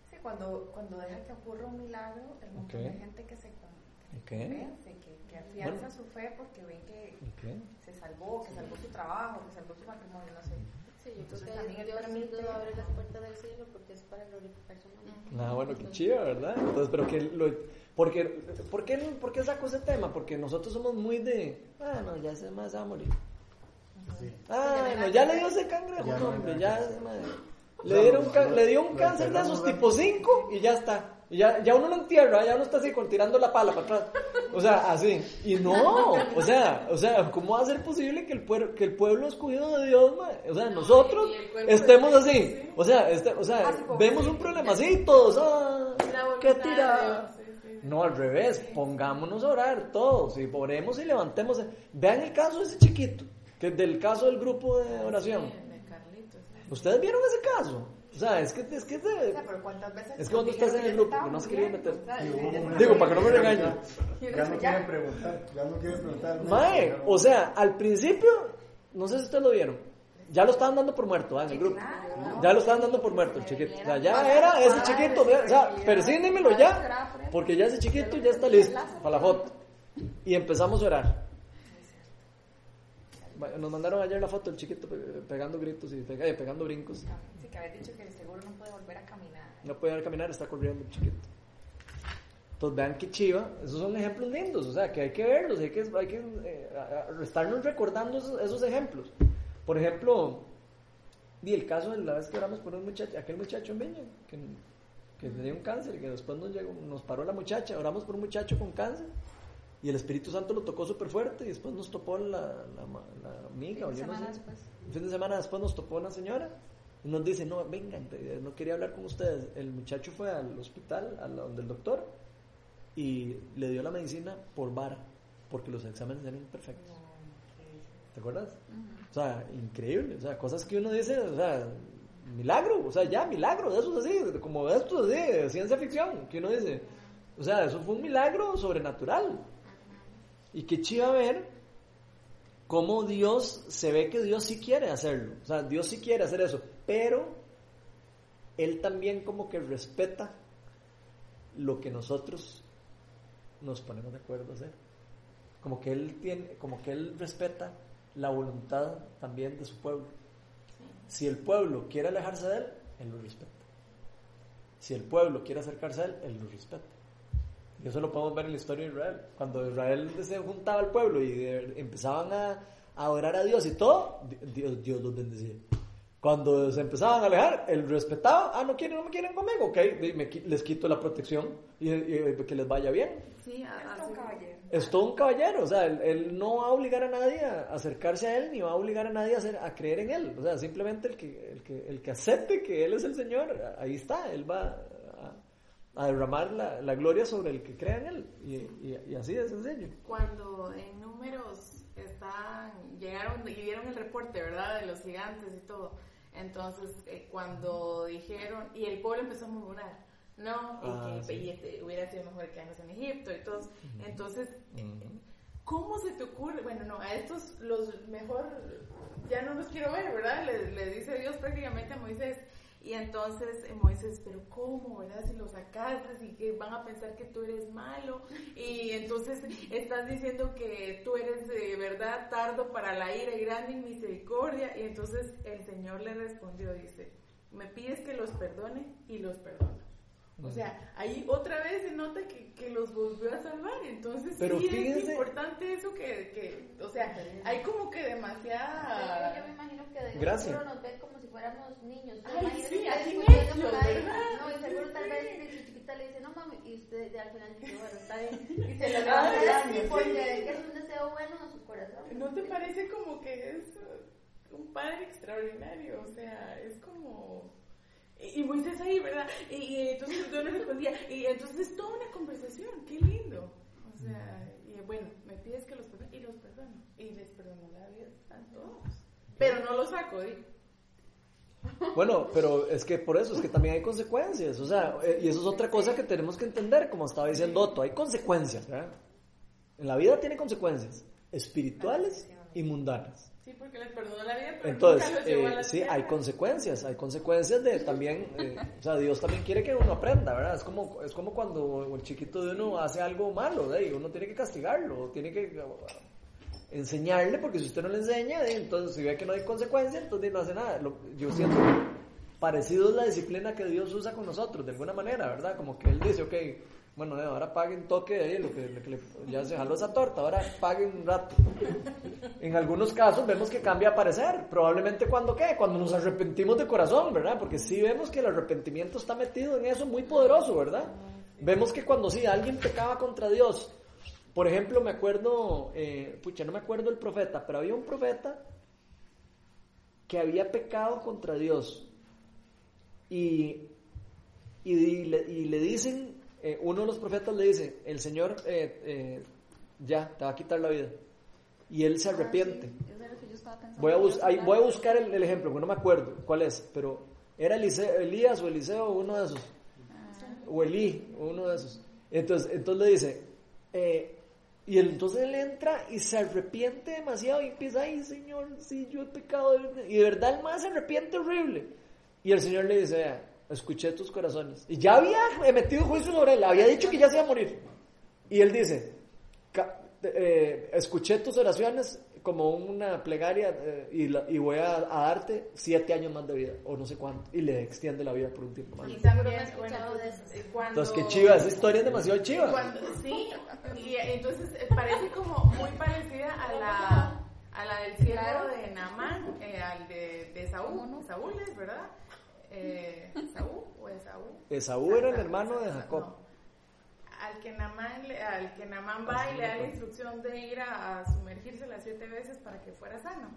[SPEAKER 4] sí, cuando, cuando deja que ocurra un milagro, el montón de gente que se convence, que, que afianza su fe porque ven que se salvó, que salvó su trabajo, que salvó su matrimonio, no sé.
[SPEAKER 7] Sí, yo creo que también Dios permite abre las puertas del cielo porque es para glorificar su nombre.
[SPEAKER 1] Ah, bueno, qué chiva, ¿verdad? Entonces, pero que lo porque, ¿por, qué, ¿Por qué saco ese tema? Porque nosotros somos muy de, ah, no, ya se más va a morir. Ah, no, ya le dio ese cangrejo, ya, hombre, ya le, dieron, le dio un cáncer de esos tipo 5 y ya está. Y ya, ya uno lo entierra, ya uno está así, con, tirando la pala para atrás. O sea, así. Y no, o sea, o sea, ¿cómo va a ser posible que el, pueblo, que el pueblo escogido de Dios, o sea, nosotros estemos así? O sea, este, o sea, vemos un problema así, todos, ah, qué tirada. No, al revés, pongámonos a orar todos y oremos y levantemos. Vean el caso de ese chiquito, que es del caso del grupo de oración. ¿Ustedes vieron ese caso? O sea, es que es que es de, es que cuando estás en el grupo, que no has querido meter. Digo, para que no me regañen.
[SPEAKER 6] Ya no quieren preguntar, ya no quieren preguntar.
[SPEAKER 1] Mae, o sea, al principio, no sé si ustedes lo vieron, ya lo estaban dando por muerto ¿eh? en el grupo. Ya lo estaban dando por muerto el chiquito. O sea, ya era ese chiquito. O sea, persínemelo ya. Porque ya ese chiquito ya está listo para la foto. Y empezamos a orar. Nos mandaron ayer la foto del chiquito pegando gritos y eh, pegando brincos.
[SPEAKER 4] Sí, que había dicho que seguro no puede volver a caminar.
[SPEAKER 1] No puede volver a caminar, está corriendo el chiquito. Entonces vean qué chiva, esos son ejemplos lindos, o sea que hay que verlos, hay que, hay que eh, estarnos recordando esos ejemplos. Por ejemplo, y el caso de la vez que oramos por un muchacho, aquel muchacho en Viña, que, que tenía un cáncer, que después nos, llegó, nos paró la muchacha, oramos por un muchacho con cáncer, y el Espíritu Santo lo tocó súper fuerte, y después nos topó la, la, amiga, o yo no sé, un fin de semana después nos topó una señora, y nos dice, no, vengan, no quería hablar con ustedes. El muchacho fue al hospital, a donde el doctor, y le dio la medicina por vara, porque los exámenes eran imperfectos. ¿Te acuerdas? O sea, increíble. O sea, cosas que uno dice, o sea, milagro. O sea, ya, milagro. De eso es así, como de esto así, de ciencia ficción. Que uno dice, o sea, eso fue un milagro sobrenatural. Y qué chiva ver cómo Dios, se ve que Dios sí quiere hacerlo, o sea, Dios sí quiere hacer eso, pero Él también como que respeta lo que nosotros nos ponemos de acuerdo a hacer. Como que Él tiene, como que Él respeta la voluntad también de su pueblo. Si el pueblo quiere alejarse de Él, Él lo respeta. Si el pueblo quiere acercarse a Él, Él lo respeta. Y eso lo podemos ver en la historia de Israel. Cuando Israel se juntaba al pueblo y empezaban a, adorar a Dios y todo, Dios, Dios los bendecía. Cuando se empezaban a alejar, él respetaba, ah, no quieren, no me quieren conmigo, ok, les quito la protección y, que les vaya bien.
[SPEAKER 4] Sí, es un caballero.
[SPEAKER 1] Es todo un caballero, o sea, él, no va a obligar a nadie a acercarse a él, ni va a obligar a nadie a, hacer, a creer en él. O sea, simplemente el que, el, que, el que acepte que él es el Señor, ahí está, él va a derramar la, la, gloria sobre el que crea en él. Y, y, así de sencillo.
[SPEAKER 3] Cuando en números están, llegaron y vieron el reporte, ¿verdad? De los gigantes y todo. Entonces, eh, cuando dijeron, y el pueblo empezó a murmurar, no, y ah, que este, hubiera sido mejor que años en Egipto y todos. Entonces, ¿cómo se te ocurre? Bueno, no, a estos los mejor, ya no los quiero ver, ¿verdad? Le, le dice Dios prácticamente a Moisés, y entonces eh, Moisés, pero ¿cómo, verdad? Si lo sacaste y que van a pensar que tú eres malo. Y entonces *laughs* estás diciendo que tú eres de verdad tardo para la ira y grande misericordia. Y entonces el Señor le respondió, dice, me pides que los perdone y los perdono. O sea, ahí otra vez se nota que, que los volvió a salvar. Entonces
[SPEAKER 1] Pero
[SPEAKER 3] sí es importante eso que, que, o sea, hay como que demasiada...
[SPEAKER 7] Yo me imagino que de
[SPEAKER 1] Gracias.
[SPEAKER 7] nos ve como si fuéramos niños.
[SPEAKER 3] Ay, sí, así.
[SPEAKER 7] No, y seguro tal vez si chiquita le dice, no mami, y usted al final dice, bueno, está bien. *laughs* Y se lo va a dar porque es un deseo bueno a su corazón.
[SPEAKER 3] ¿No te parece como que es un padre extraordinario? O sea, es como y Moisés ahí, ¿verdad? Y, entonces yo no respondía. Y entonces es toda una conversación, qué lindo. O sea, y bueno, me pides que los perdone y los perdono. Y les perdono la vida a todos. Pero no los saco, digo.
[SPEAKER 1] Bueno, pero es que por eso, es que también hay consecuencias, o sea, eh, y eso es otra cosa que tenemos que entender, como estaba diciendo Otto, hay consecuencias, ¿verdad? En la vida tiene consecuencias espirituales y mundanas.
[SPEAKER 3] Sí, porque les perdonó la vida, pero
[SPEAKER 1] Entonces,
[SPEAKER 3] nunca los
[SPEAKER 1] eh, sí, hay consecuencias, hay consecuencias de también, eh, o sea, Dios también quiere que uno aprenda, ¿verdad? Es como, es como cuando el chiquito de uno hace algo malo, ¿de? uno tiene que castigarlo, tiene que uh, enseñarle, porque si usted no le enseña, entonces si ve que no hay consecuencias, entonces no hace nada. yo siento parecido es la disciplina que Dios usa con nosotros, de alguna manera, ¿verdad? Como que Él dice, ok, bueno, ahora paguen toque de ahí, lo que, que ya se jaló esa torta, ahora paguen un rato. En algunos casos vemos que cambia a parecer, probablemente cuando qué, cuando nos arrepentimos de corazón, ¿verdad? Porque sí vemos que el arrepentimiento está metido en eso muy poderoso, ¿verdad? Vemos que cuando sí alguien pecaba contra Dios, por ejemplo, me acuerdo, eh, pucha, no me acuerdo el profeta, pero había un profeta que había pecado contra Dios y, y le dicen eh, uno de los profetas le dice, el Señor eh, eh, ya te va a quitar la vida. Y él se ah, arrepiente. voy, a voy a buscar el, ejemplo, porque no me acuerdo cuál es, pero era Elías o Eliseo, uno de esos. Ah. O Elí, uno de esos. Entonces, entonces le dice, y entonces él entra y se arrepiente demasiado y empieza, ay Señor, sí, yo he pecado. Y de verdad el más se arrepiente horrible. Y el Señor le dice, escuché tus corazones. Y ya había emitido juicio sobre él, había dicho que ya se iba a morir. Y él dice, eh, escuché tus oraciones como una plegaria eh, y, voy a, darte siete años más de vida, o no sé cuánto, y le extiende la vida por un tiempo más.
[SPEAKER 3] Y también, bueno, eh, cuando,
[SPEAKER 1] entonces, qué chiva, esa historia es demasiado chiva.
[SPEAKER 3] sí, y entonces parece como muy parecida a la, a la del siervo de Namán, al de, de Saúl, Saúl es, ¿verdad? Eh, Esaú o Esaú.
[SPEAKER 1] Esaú era el hermano de Jacob.
[SPEAKER 3] Al que, Namán, al que Namán va y le da la instrucción de ir a, sumergirse las siete veces para que fuera sano.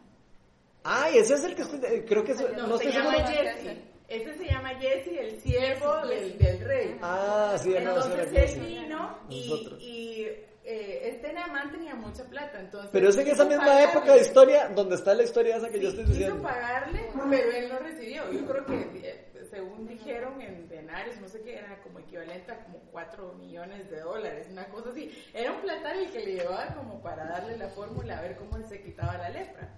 [SPEAKER 1] Ay, ese es el que eh, creo que
[SPEAKER 3] no, no se llama Jesse. Ese se llama Jesse, el siervo del, del, rey.
[SPEAKER 1] Ah, sí,
[SPEAKER 3] Entonces no, él vino y, y eh, este Namán tenía mucha plata, entonces...
[SPEAKER 1] Pero es en esa misma época de historia, donde está la historia esa que yo estoy diciendo.
[SPEAKER 3] Quiso pagarle, pero él no recibió. Yo creo que según dijeron en denarios, no sé qué, era como equivalente a como 4 millones de dólares, una cosa así. Era un platal el que le llevaba como para darle la fórmula a ver cómo se quitaba la lepra.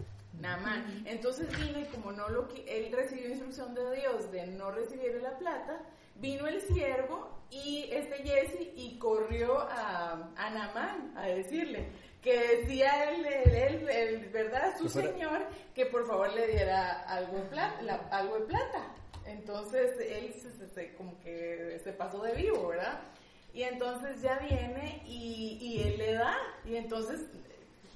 [SPEAKER 3] Nada más. Entonces vino y como no lo él recibió instrucción de Dios de no recibir la plata, vino el siervo y este Jesse y corrió a, a Namán a decirle que decía el, el, verdad su señor que por favor le diera algo, en plata, algo de plata. Entonces él se, como que se pasó de vivo, ¿verdad? Y entonces ya viene y, y él le da. Y entonces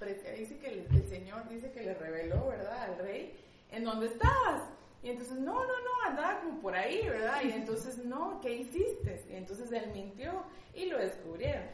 [SPEAKER 3] dice que el, el, Señor dice que le reveló, ¿verdad? Al rey, ¿en dónde estabas? Y entonces, no, no, no, andaba como por ahí, ¿verdad? Y entonces, no, ¿qué hiciste? Y entonces él mintió y lo descubrieron.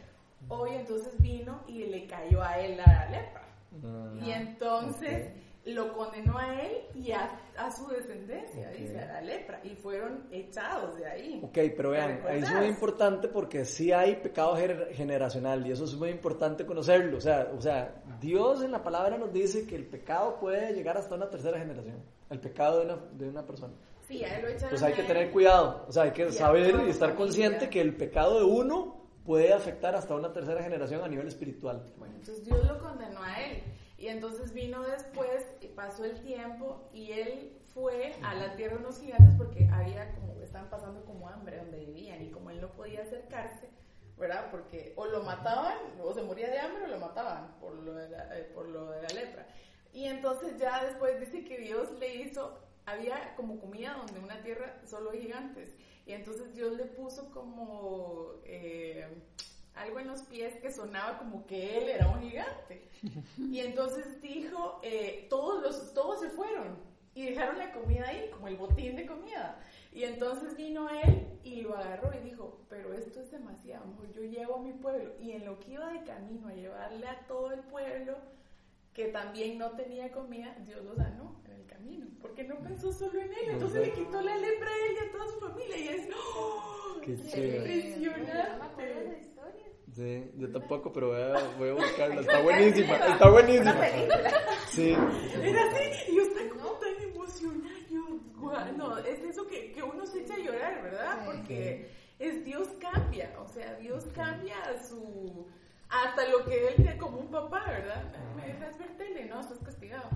[SPEAKER 3] Hoy entonces vino y le cayó a él la lepra. Ah, y entonces lo condenó a él y a, su descendencia, dice, a la lepra, y fueron echados de ahí.
[SPEAKER 1] Ok, pero vean, es muy importante porque sí hay pecado generacional y eso es muy importante conocerlo. O sea, o sea, Dios en la palabra nos dice que el pecado puede llegar hasta una tercera generación, el pecado de una, de una persona.
[SPEAKER 3] Sí,
[SPEAKER 1] Pues hay que tener cuidado, o sea, hay que saber y estar consciente que el pecado de uno puede afectar hasta una tercera generación a nivel espiritual.
[SPEAKER 3] Bueno, entonces Dios lo condenó a él. Y entonces vino después, y pasó el tiempo, y él fue a la tierra de unos gigantes porque había como, estaban pasando como hambre donde vivían, y como él no podía acercarse, ¿verdad? Porque o lo mataban, o se moría de hambre, o lo mataban por lo de la, eh, por lo de la lepra. Y entonces ya después dice que Dios le hizo, había como comida donde una tierra solo gigantes. Y entonces Dios le puso como... Eh, algo en los pies que sonaba como que él era un gigante. *laughs* Y entonces dijo, eh, todos, los, todos se fueron y dejaron la comida ahí, como el botín de comida. Y entonces vino él y lo agarró y dijo, pero esto es demasiado, yo llevo a mi pueblo. Y en lo que iba de camino a llevarle a todo el pueblo, que también no tenía comida, Dios lo sanó en el camino, porque no pensó solo en él, entonces le quitó la lepra a él y a toda su familia. Y es, ¡oh! ¡Qué,
[SPEAKER 1] impresionante! Sí, yo tampoco, pero voy a, voy a buscarla. Está buenísima, está buenísima.
[SPEAKER 3] Sí. Era así, y yo estaba como tan emocionada. Yo, no, es eso que, que uno se echa a llorar, ¿verdad? Porque es Dios cambia, o sea, Dios cambia su. Hasta lo que él tiene como un papá, ¿verdad? Me dejas ver tele, ¿no? Estás castigado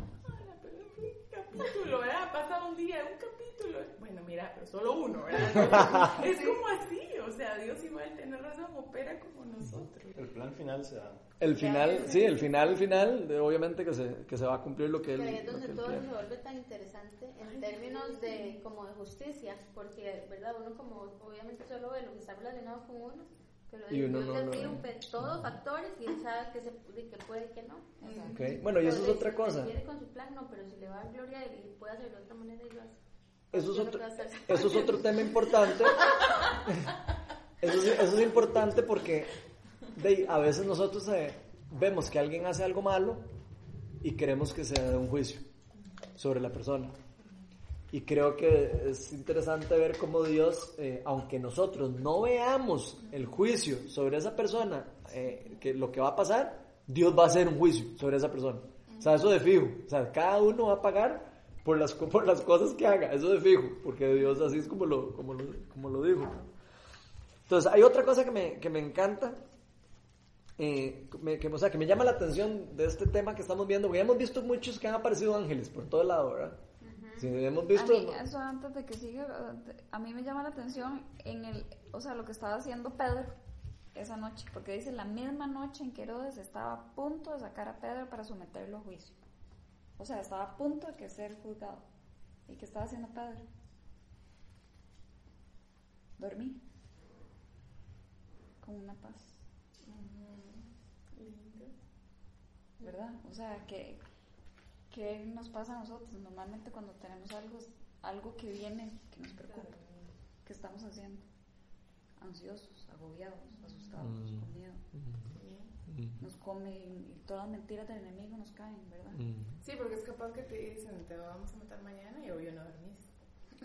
[SPEAKER 3] capítulo, ¿verdad? Ha pasado un día, un capítulo. Bueno, mira, pero solo uno, ¿verdad? *laughs* es como así, o sea, Dios igual tiene razón, opera como nosotros.
[SPEAKER 5] El plan final se da.
[SPEAKER 1] El final, sí, el final, final, obviamente que se, que se va a cumplir lo que él.
[SPEAKER 7] Que es donde todo se vuelve tan interesante en términos de como de justicia, porque, ¿verdad? Uno como obviamente solo ve lo que está relacionado con uno pero y uno no, no, todos factores y él sabe que, se, que puede que no.
[SPEAKER 1] Okay. Bueno, y eso es otra cosa.
[SPEAKER 7] Si quiere con su plan, no, pero si le va a dar gloria y puede hacerlo de otra manera, y lo hace.
[SPEAKER 1] Eso es, otro, eso es otro tema importante. *laughs* eso, es, eso es importante porque de, a veces nosotros eh, vemos que alguien hace algo malo y queremos que se dé un juicio sobre la persona. Y creo que es interesante ver cómo Dios, eh, aunque nosotros no veamos el juicio sobre esa persona, eh, que lo que va a pasar, Dios va a hacer un juicio sobre esa persona. O sea, eso de fijo. O sea, cada uno va a pagar por las, *laughs* por las cosas que haga. Eso de fijo. Porque Dios así es como lo, como lo, como lo dijo. Entonces, hay otra cosa que me, que me encanta. Eh, que, o sea, que me llama la atención de este tema que estamos viendo. Porque hemos visto muchos que han aparecido ángeles por todo lado, ¿verdad? Hemos visto...
[SPEAKER 2] eso antes de que siga, a mí me llama la atención en el, o sea, lo que estaba haciendo Pedro esa noche, porque dice la misma noche en que Herodes estaba a punto de sacar a Pedro para someterlo a juicio. O sea, estaba a punto de que ser juzgado. ¿Y qué estaba haciendo Pedro? Dormí. Con una paz. ¿Verdad? O sea, que ¿Qué nos pasa a nosotros? Normalmente cuando tenemos algo, algo que viene, que nos preocupa, ¿qué estamos haciendo? Ansiosos, agobiados, asustados, mm. con miedo. Mm. Nos come y, todas las mentiras del enemigo nos caen, ¿verdad? Mm.
[SPEAKER 3] Sí, porque es capaz que te dicen, te vamos a matar mañana y hoy no dormís.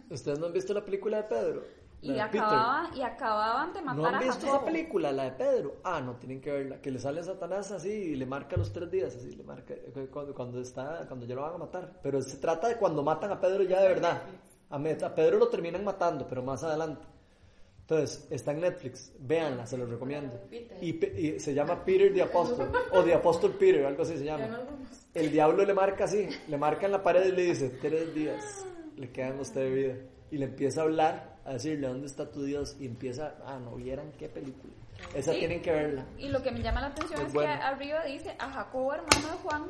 [SPEAKER 1] ¿Ustedes no han visto la película de Pedro?
[SPEAKER 2] Y acababan, y acababan de matar
[SPEAKER 1] ¿No han visto la película, la de Pedro? Ah, no, tienen que verla. Que le sale Satanás así y le marca los tres días, así, le marca cuando, cuando, está, cuando ya lo van a matar. Pero se trata de cuando matan a Pedro ya de verdad. A, a Pedro lo terminan matando, pero más adelante. Entonces, está en Netflix, véanla, se los recomiendo. Y, se llama Peter the Apostle, o The Apostle Peter, algo así se llama. El diablo le marca así, le marca en la pared y le dice, tres días le quedan a usted de vida. Y le empieza a hablar, a decirle, ¿dónde está tu Dios? Y empieza, ah, no vieran qué película. Esa tienen que verla.
[SPEAKER 2] Y lo que me llama la atención es, que arriba dice, a Jacobo, hermano de Juan,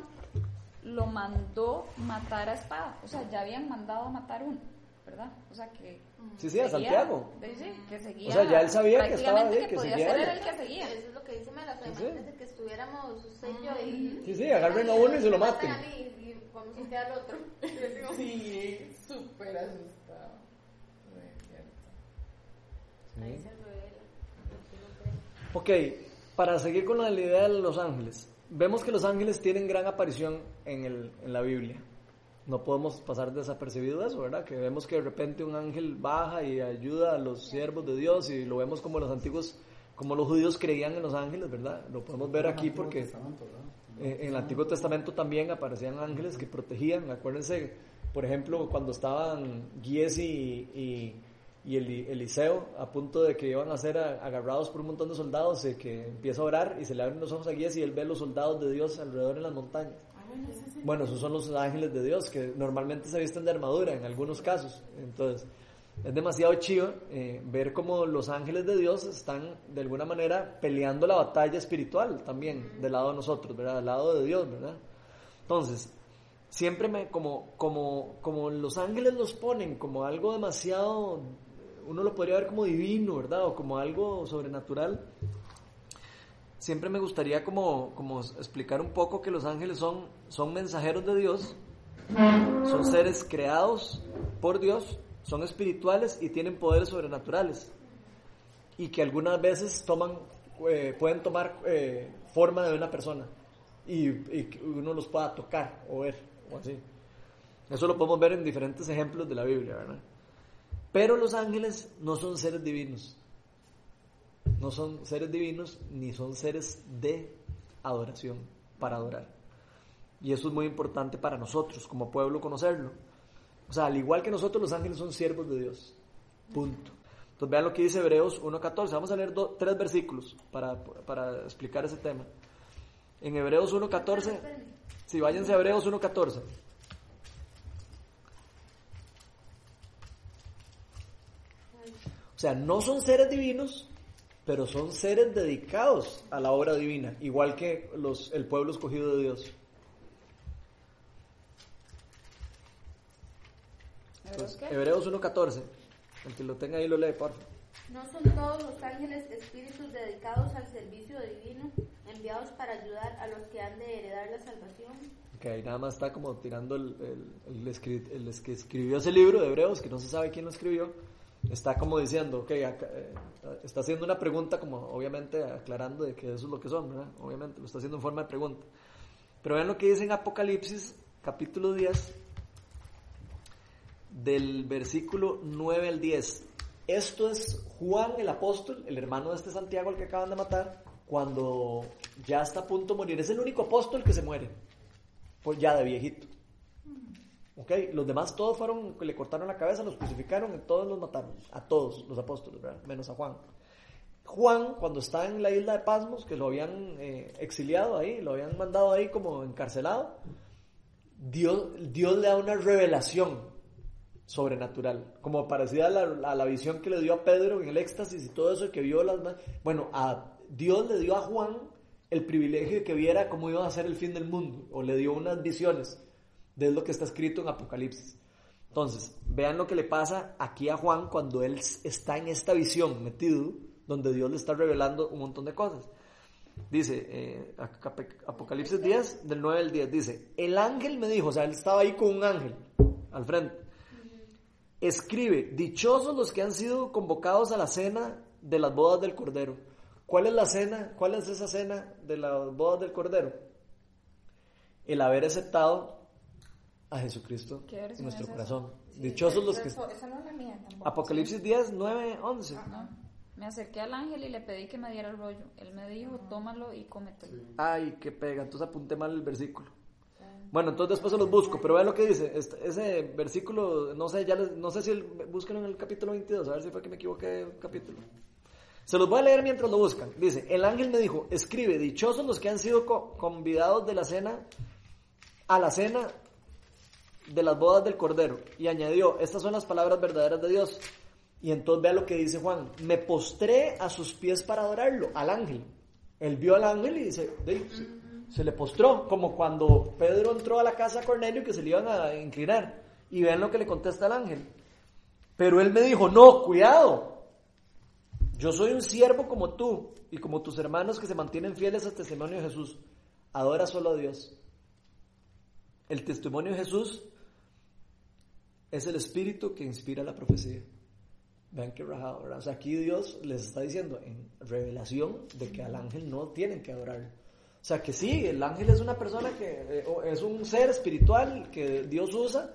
[SPEAKER 2] lo mandó matar a espada. O sea, ya habían mandado a matar uno, ¿verdad? O sea que
[SPEAKER 1] Sí, sí, a Santiago.
[SPEAKER 2] Sí, que seguía,
[SPEAKER 1] o sea, ya él sabía que estaba bien, que,
[SPEAKER 7] seguía. Ser el que seguía. Eso es lo que dice Mela, sí, de que estuviéramos usted y yo ahí.
[SPEAKER 1] Sí, sí, agarren a uno y se lo maten.
[SPEAKER 7] Mí y vamos a quedar al otro. *laughs*
[SPEAKER 3] sí, súper asustado.
[SPEAKER 1] Ok, para seguir con la idea de los ángeles. Vemos que los ángeles tienen gran aparición en, el, en la Biblia no podemos pasar desapercibido eso, ¿verdad? Que vemos que de repente un ángel baja y ayuda a los siervos de Dios y lo vemos como los antiguos, como los judíos creían en los ángeles, ¿verdad? Lo podemos ver aquí porque en el Antiguo Testamento también aparecían ángeles que protegían. Acuérdense, por ejemplo, cuando estaban Giesi y, y, Eliseo a punto de que iban a ser agarrados por un montón de soldados, eh, que empieza a orar y se le abren los ojos a Giesi y él ve los soldados de Dios alrededor en las montañas. Bueno, esos son los ángeles de Dios que normalmente se visten de armadura en algunos casos. Entonces, es demasiado chido eh, ver cómo los ángeles de Dios están de alguna manera peleando la batalla espiritual también del lado de nosotros, ¿verdad? Del lado de Dios, ¿verdad? Entonces, siempre me, como, como, como los ángeles los ponen como algo demasiado, uno lo podría ver como divino, ¿verdad? O como algo sobrenatural siempre me gustaría como, como explicar un poco que los ángeles son, son mensajeros de Dios, son seres creados por Dios, son espirituales y tienen poderes sobrenaturales y que algunas veces toman, eh, pueden tomar eh, forma de una persona y, y, uno los pueda tocar o ver o así. Eso lo podemos ver en diferentes ejemplos de la Biblia, ¿verdad? Pero los ángeles no son seres divinos no son seres divinos ni son seres de adoración para adorar. Y eso es muy importante para nosotros como pueblo conocerlo. O sea, al igual que nosotros los ángeles son siervos de Dios. Punto. Entonces vean lo que dice Hebreos 1.14. Vamos a leer tres versículos para, para, explicar ese tema. En Hebreos 1.14, si váyanse a Hebreos 1.14. O sea, no son seres divinos, pero son seres dedicados a la obra divina, igual que los, el pueblo escogido de Dios. Hebreos 1.14, el que lo tenga ahí lo lee, por favor.
[SPEAKER 7] ¿No son todos los ángeles espíritus dedicados al servicio divino, enviados para ayudar a los que han de heredar la salvación?
[SPEAKER 1] Que ahí nada más está como tirando el, el, el, el que escribió ese libro de Hebreos, que no se sabe quién lo escribió, está como diciendo, ok, eh, está haciendo una pregunta como obviamente aclarando de que eso es lo que son. Obviamente lo está haciendo en forma de pregunta. Pero vean lo que dice en Apocalipsis capítulo 10 del versículo 9 al 10. Esto es Juan el apóstol, el hermano de este Santiago al que acaban de matar, cuando ya está a punto de morir. Es el único apóstol que se muere, pues ya de viejito. ¿Ok? Los demás todos fueron, le cortaron la cabeza, los crucificaron y todos los mataron. A todos los apóstoles, ¿verdad? Menos a Juan. Juan, cuando está en la isla de Pasmos, que lo habían eh, exiliado ahí, lo habían mandado ahí como encarcelado, Dios, Dios le da una revelación sobrenatural, como parecida a la, a la, visión que le dio a Pedro en el éxtasis y todo eso que vio las bueno, a Dios le dio a Juan el privilegio de que viera cómo iba a ser el fin del mundo, o le dio unas visiones de lo que está escrito en Apocalipsis. Entonces, vean lo que le pasa aquí a Juan cuando él está en esta visión metido, donde Dios le está revelando un montón de cosas. Dice, eh, Apocalipsis 10, del 9 al 10, dice, el ángel me dijo, o sea, él estaba ahí con un ángel al frente, escribe, dichosos los que han sido convocados a la cena de las bodas del Cordero. ¿Cuál es la cena? ¿Cuál es esa cena de las bodas del Cordero? El haber aceptado a Jesucristo en nuestro corazón. Dichosos los que... Apocalipsis 10, 9, 11.
[SPEAKER 2] Me acerqué al ángel y le pedí que me diera el rollo. Él me dijo, tómalo y cómetelo.
[SPEAKER 1] Ay, qué pega. Entonces apunté mal el versículo. Bueno, entonces después se los busco, pero vean lo que dice. Este, ese versículo, no sé, ya no sé si el, buscan en el capítulo 22, a ver si fue que me equivoqué de capítulo. Se los voy a leer mientras lo buscan. Dice, el ángel me dijo, escribe, dichosos los que han sido convidados de la cena, a la cena de las bodas del Cordero. Y añadió, estas son las palabras verdaderas de Dios. Y entonces vea lo que dice Juan, me postré a sus pies para adorarlo, al ángel. Él vio al ángel y dice, se, le postró, como cuando Pedro entró a la casa de Cornelio que se le iban a inclinar. Y vean lo que le contesta el ángel. Pero él me dijo, no, cuidado, yo soy un siervo como tú y como tus hermanos que se mantienen fieles al testimonio de Jesús. Adora solo a Dios. El testimonio de Jesús es el espíritu que inspira la profecía. Vean que rajado, ¿verdad? O sea, aquí Dios les está diciendo en revelación de que al ángel no tienen que adorar. O sea, que sí, el ángel es una persona que eh, es un ser espiritual que Dios usa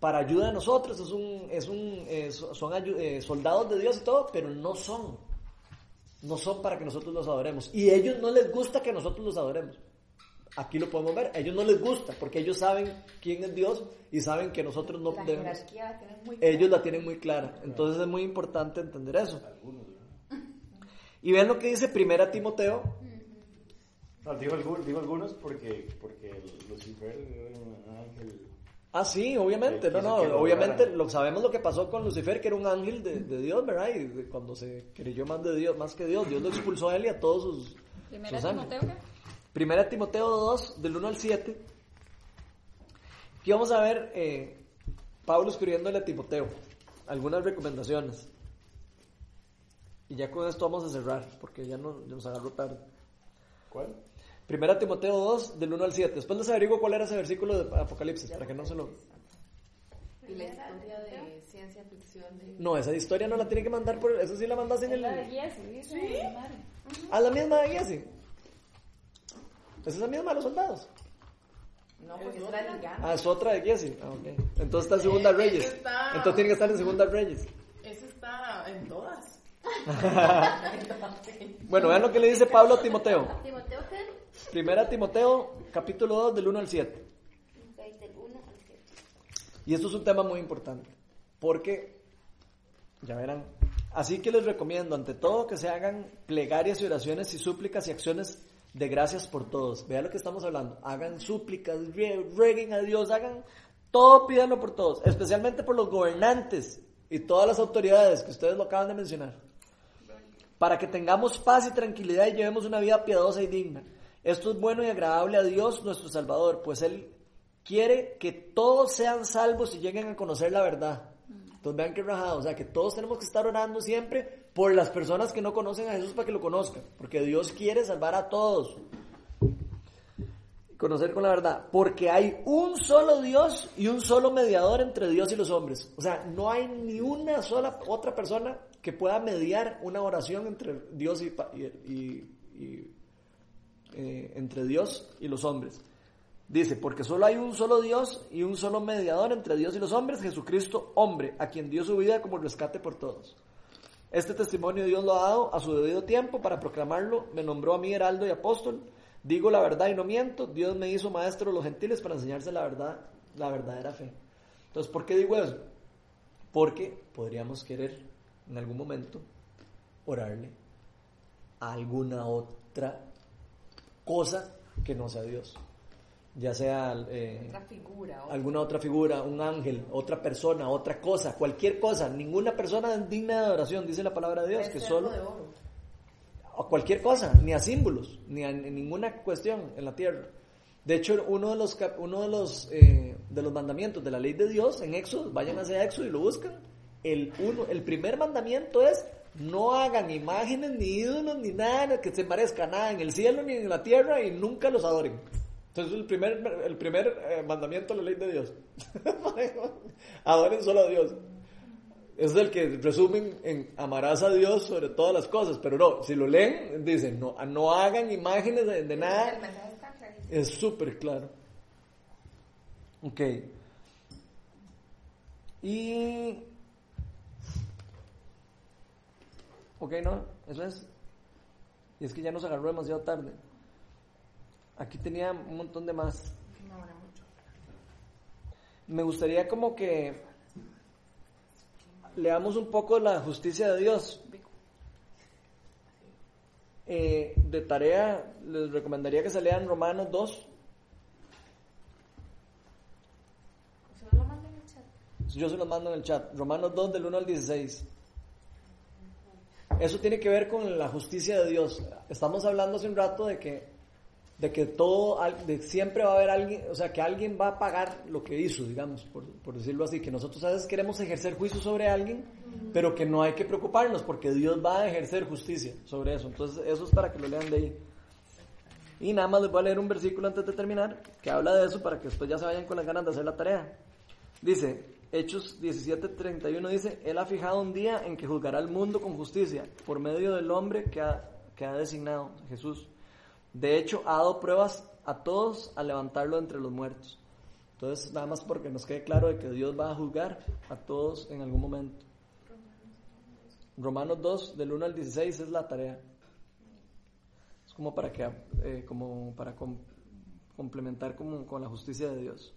[SPEAKER 1] para ayuda de nosotros, es un, es un, eh, son eh, soldados de Dios y todo, pero no son. No son para que nosotros los adoremos. Y a ellos no les gusta que nosotros los adoremos. Aquí lo podemos ver. A ellos no les gusta porque ellos saben quién es Dios y saben que nosotros no
[SPEAKER 4] debemos.
[SPEAKER 1] ellos la tienen muy clara. Entonces es muy importante entender eso. *laughs* Y ven lo que dice Primera Timoteo.
[SPEAKER 5] digo, algunos porque, porque Lucifer era un ángel
[SPEAKER 1] Ah, sí, obviamente, no, no, obviamente lo, sabemos lo que pasó con Lucifer, que era un ángel de, Dios, ¿verdad? Y cuando se creyó más de Dios, más que Dios, Dios lo expulsó a él y a todos sus,
[SPEAKER 2] ¿Primera Timoteo qué?
[SPEAKER 1] Primera Timoteo 2, del 1 al 7. Aquí vamos a ver eh, Pablo escribiéndole a Timoteo algunas recomendaciones. Y ya con esto vamos a cerrar, porque ya, no, ya nos agarró tarde.
[SPEAKER 5] ¿Cuál?
[SPEAKER 1] Primera Timoteo 2, del 1 al 7. Después les averiguo cuál era ese versículo de Apocalipsis, para que no se lo...
[SPEAKER 4] ¿Y la historia de ciencia ficción?
[SPEAKER 1] No, esa historia no la tiene que mandar por... Esa sí la mandas en el...
[SPEAKER 2] La de Jesse, ¿Sí?
[SPEAKER 1] ¿A la misma de ¿Es la misma de los soldados?
[SPEAKER 4] No, porque es otra de
[SPEAKER 1] Ah, es otra de Jesse. Ah, ok. Entonces está en Segunda *laughs* Reyes. Entonces tiene que estar en Segunda Reyes.
[SPEAKER 3] Esa está en todas. *laughs*
[SPEAKER 1] bueno, vean lo que le dice Pablo a Timoteo.
[SPEAKER 7] ¿Timoteo qué?
[SPEAKER 1] Primera Timoteo, capítulo 2, del 1 al 7. Y esto es un tema muy importante, porque, ya verán, así que les recomiendo ante todo que se hagan plegarias y oraciones y súplicas y acciones de gracias por todos. Vean lo que estamos hablando. Hagan súplicas, rueguen a Dios, hagan todo, pídanlo por todos, especialmente por los gobernantes y todas las autoridades que ustedes lo acaban de mencionar. Para que tengamos paz y tranquilidad y llevemos una vida piadosa y digna esto es bueno y agradable a Dios nuestro Salvador, pues Él quiere que todos sean salvos y lleguen a conocer la verdad. Entonces vean qué rajado, o sea que todos tenemos que estar orando siempre por las personas que no conocen a Jesús para que lo conozcan, porque Dios quiere salvar a todos. Conocer con la verdad, porque hay un solo Dios y un solo mediador entre Dios y los hombres. O sea, no hay ni una sola otra persona que pueda mediar una oración entre Dios y, y eh, entre Dios y los hombres. Dice, porque solo hay un solo Dios y un solo mediador entre Dios y los hombres, Jesucristo, hombre, a quien dio su vida como rescate por todos. Este testimonio Dios lo ha dado a su debido tiempo para proclamarlo, me nombró a mí heraldo y apóstol, digo la verdad y no miento, Dios me hizo maestro de los gentiles para enseñarse la verdad, la verdadera fe. Entonces, ¿por qué digo eso? Porque podríamos querer en algún momento orarle a alguna otra cosa que no sea Dios. Ya sea
[SPEAKER 4] eh,
[SPEAKER 1] alguna otra figura, un ángel, otra persona, otra cosa, cualquier cosa. Ninguna persona digna de adoración, dice la palabra de Dios, que solo... O cualquier cosa, ni a símbolos, ni a ninguna cuestión en la tierra. De hecho, uno de los, uno de los, eh, de los mandamientos de la ley de Dios en Éxodo, vayan hacia Éxodo y lo buscan. El, uno, el primer mandamiento es no hagan imágenes, ni ídolos, ni nada que se parezca a nada en el cielo ni en la tierra y nunca los adoren. Entonces el primer, el primer eh, mandamiento de la ley de Dios. *laughs* Adoren solo a Dios. Es el que resumen en amarás a Dios sobre todas las cosas. Pero no, si lo leen, dicen, no, no hagan imágenes de, de nada. Es súper claro. Ok. Y Ok, no, eso es. Y es que ya nos agarró demasiado tarde. Aquí tenía un montón de más. me gustaría como que leamos un poco la justicia de Dios. Eh, de tarea, les recomendaría que se lean Romanos 2. Yo se los mando en el chat. Romanos 2 del 1 al 16. Eso tiene que ver con la justicia de Dios. Estamos hablando hace un rato de que, de que todo, de siempre va a haber alguien, o sea, que alguien va a pagar lo que hizo, digamos, por, por decirlo así, que nosotros a veces queremos ejercer juicio sobre alguien, pero que no hay que preocuparnos porque Dios va a ejercer justicia sobre eso. Entonces, eso es para que lo lean de ahí. Y nada más les voy a leer un versículo antes de terminar que habla de eso para que después ya se vayan con las ganas de hacer la tarea. Dice, Hechos 17:31 dice, Él ha fijado un día en que juzgará al mundo con justicia por medio del hombre que ha, que ha designado, Jesús. De hecho, ha dado pruebas a todos a levantarlo entre los muertos. Entonces, nada más porque nos quede claro de que Dios va a juzgar a todos en algún momento. Romanos 2, del 1 al 16 es la tarea. Es como para que, eh, como para complementar con la justicia de Dios.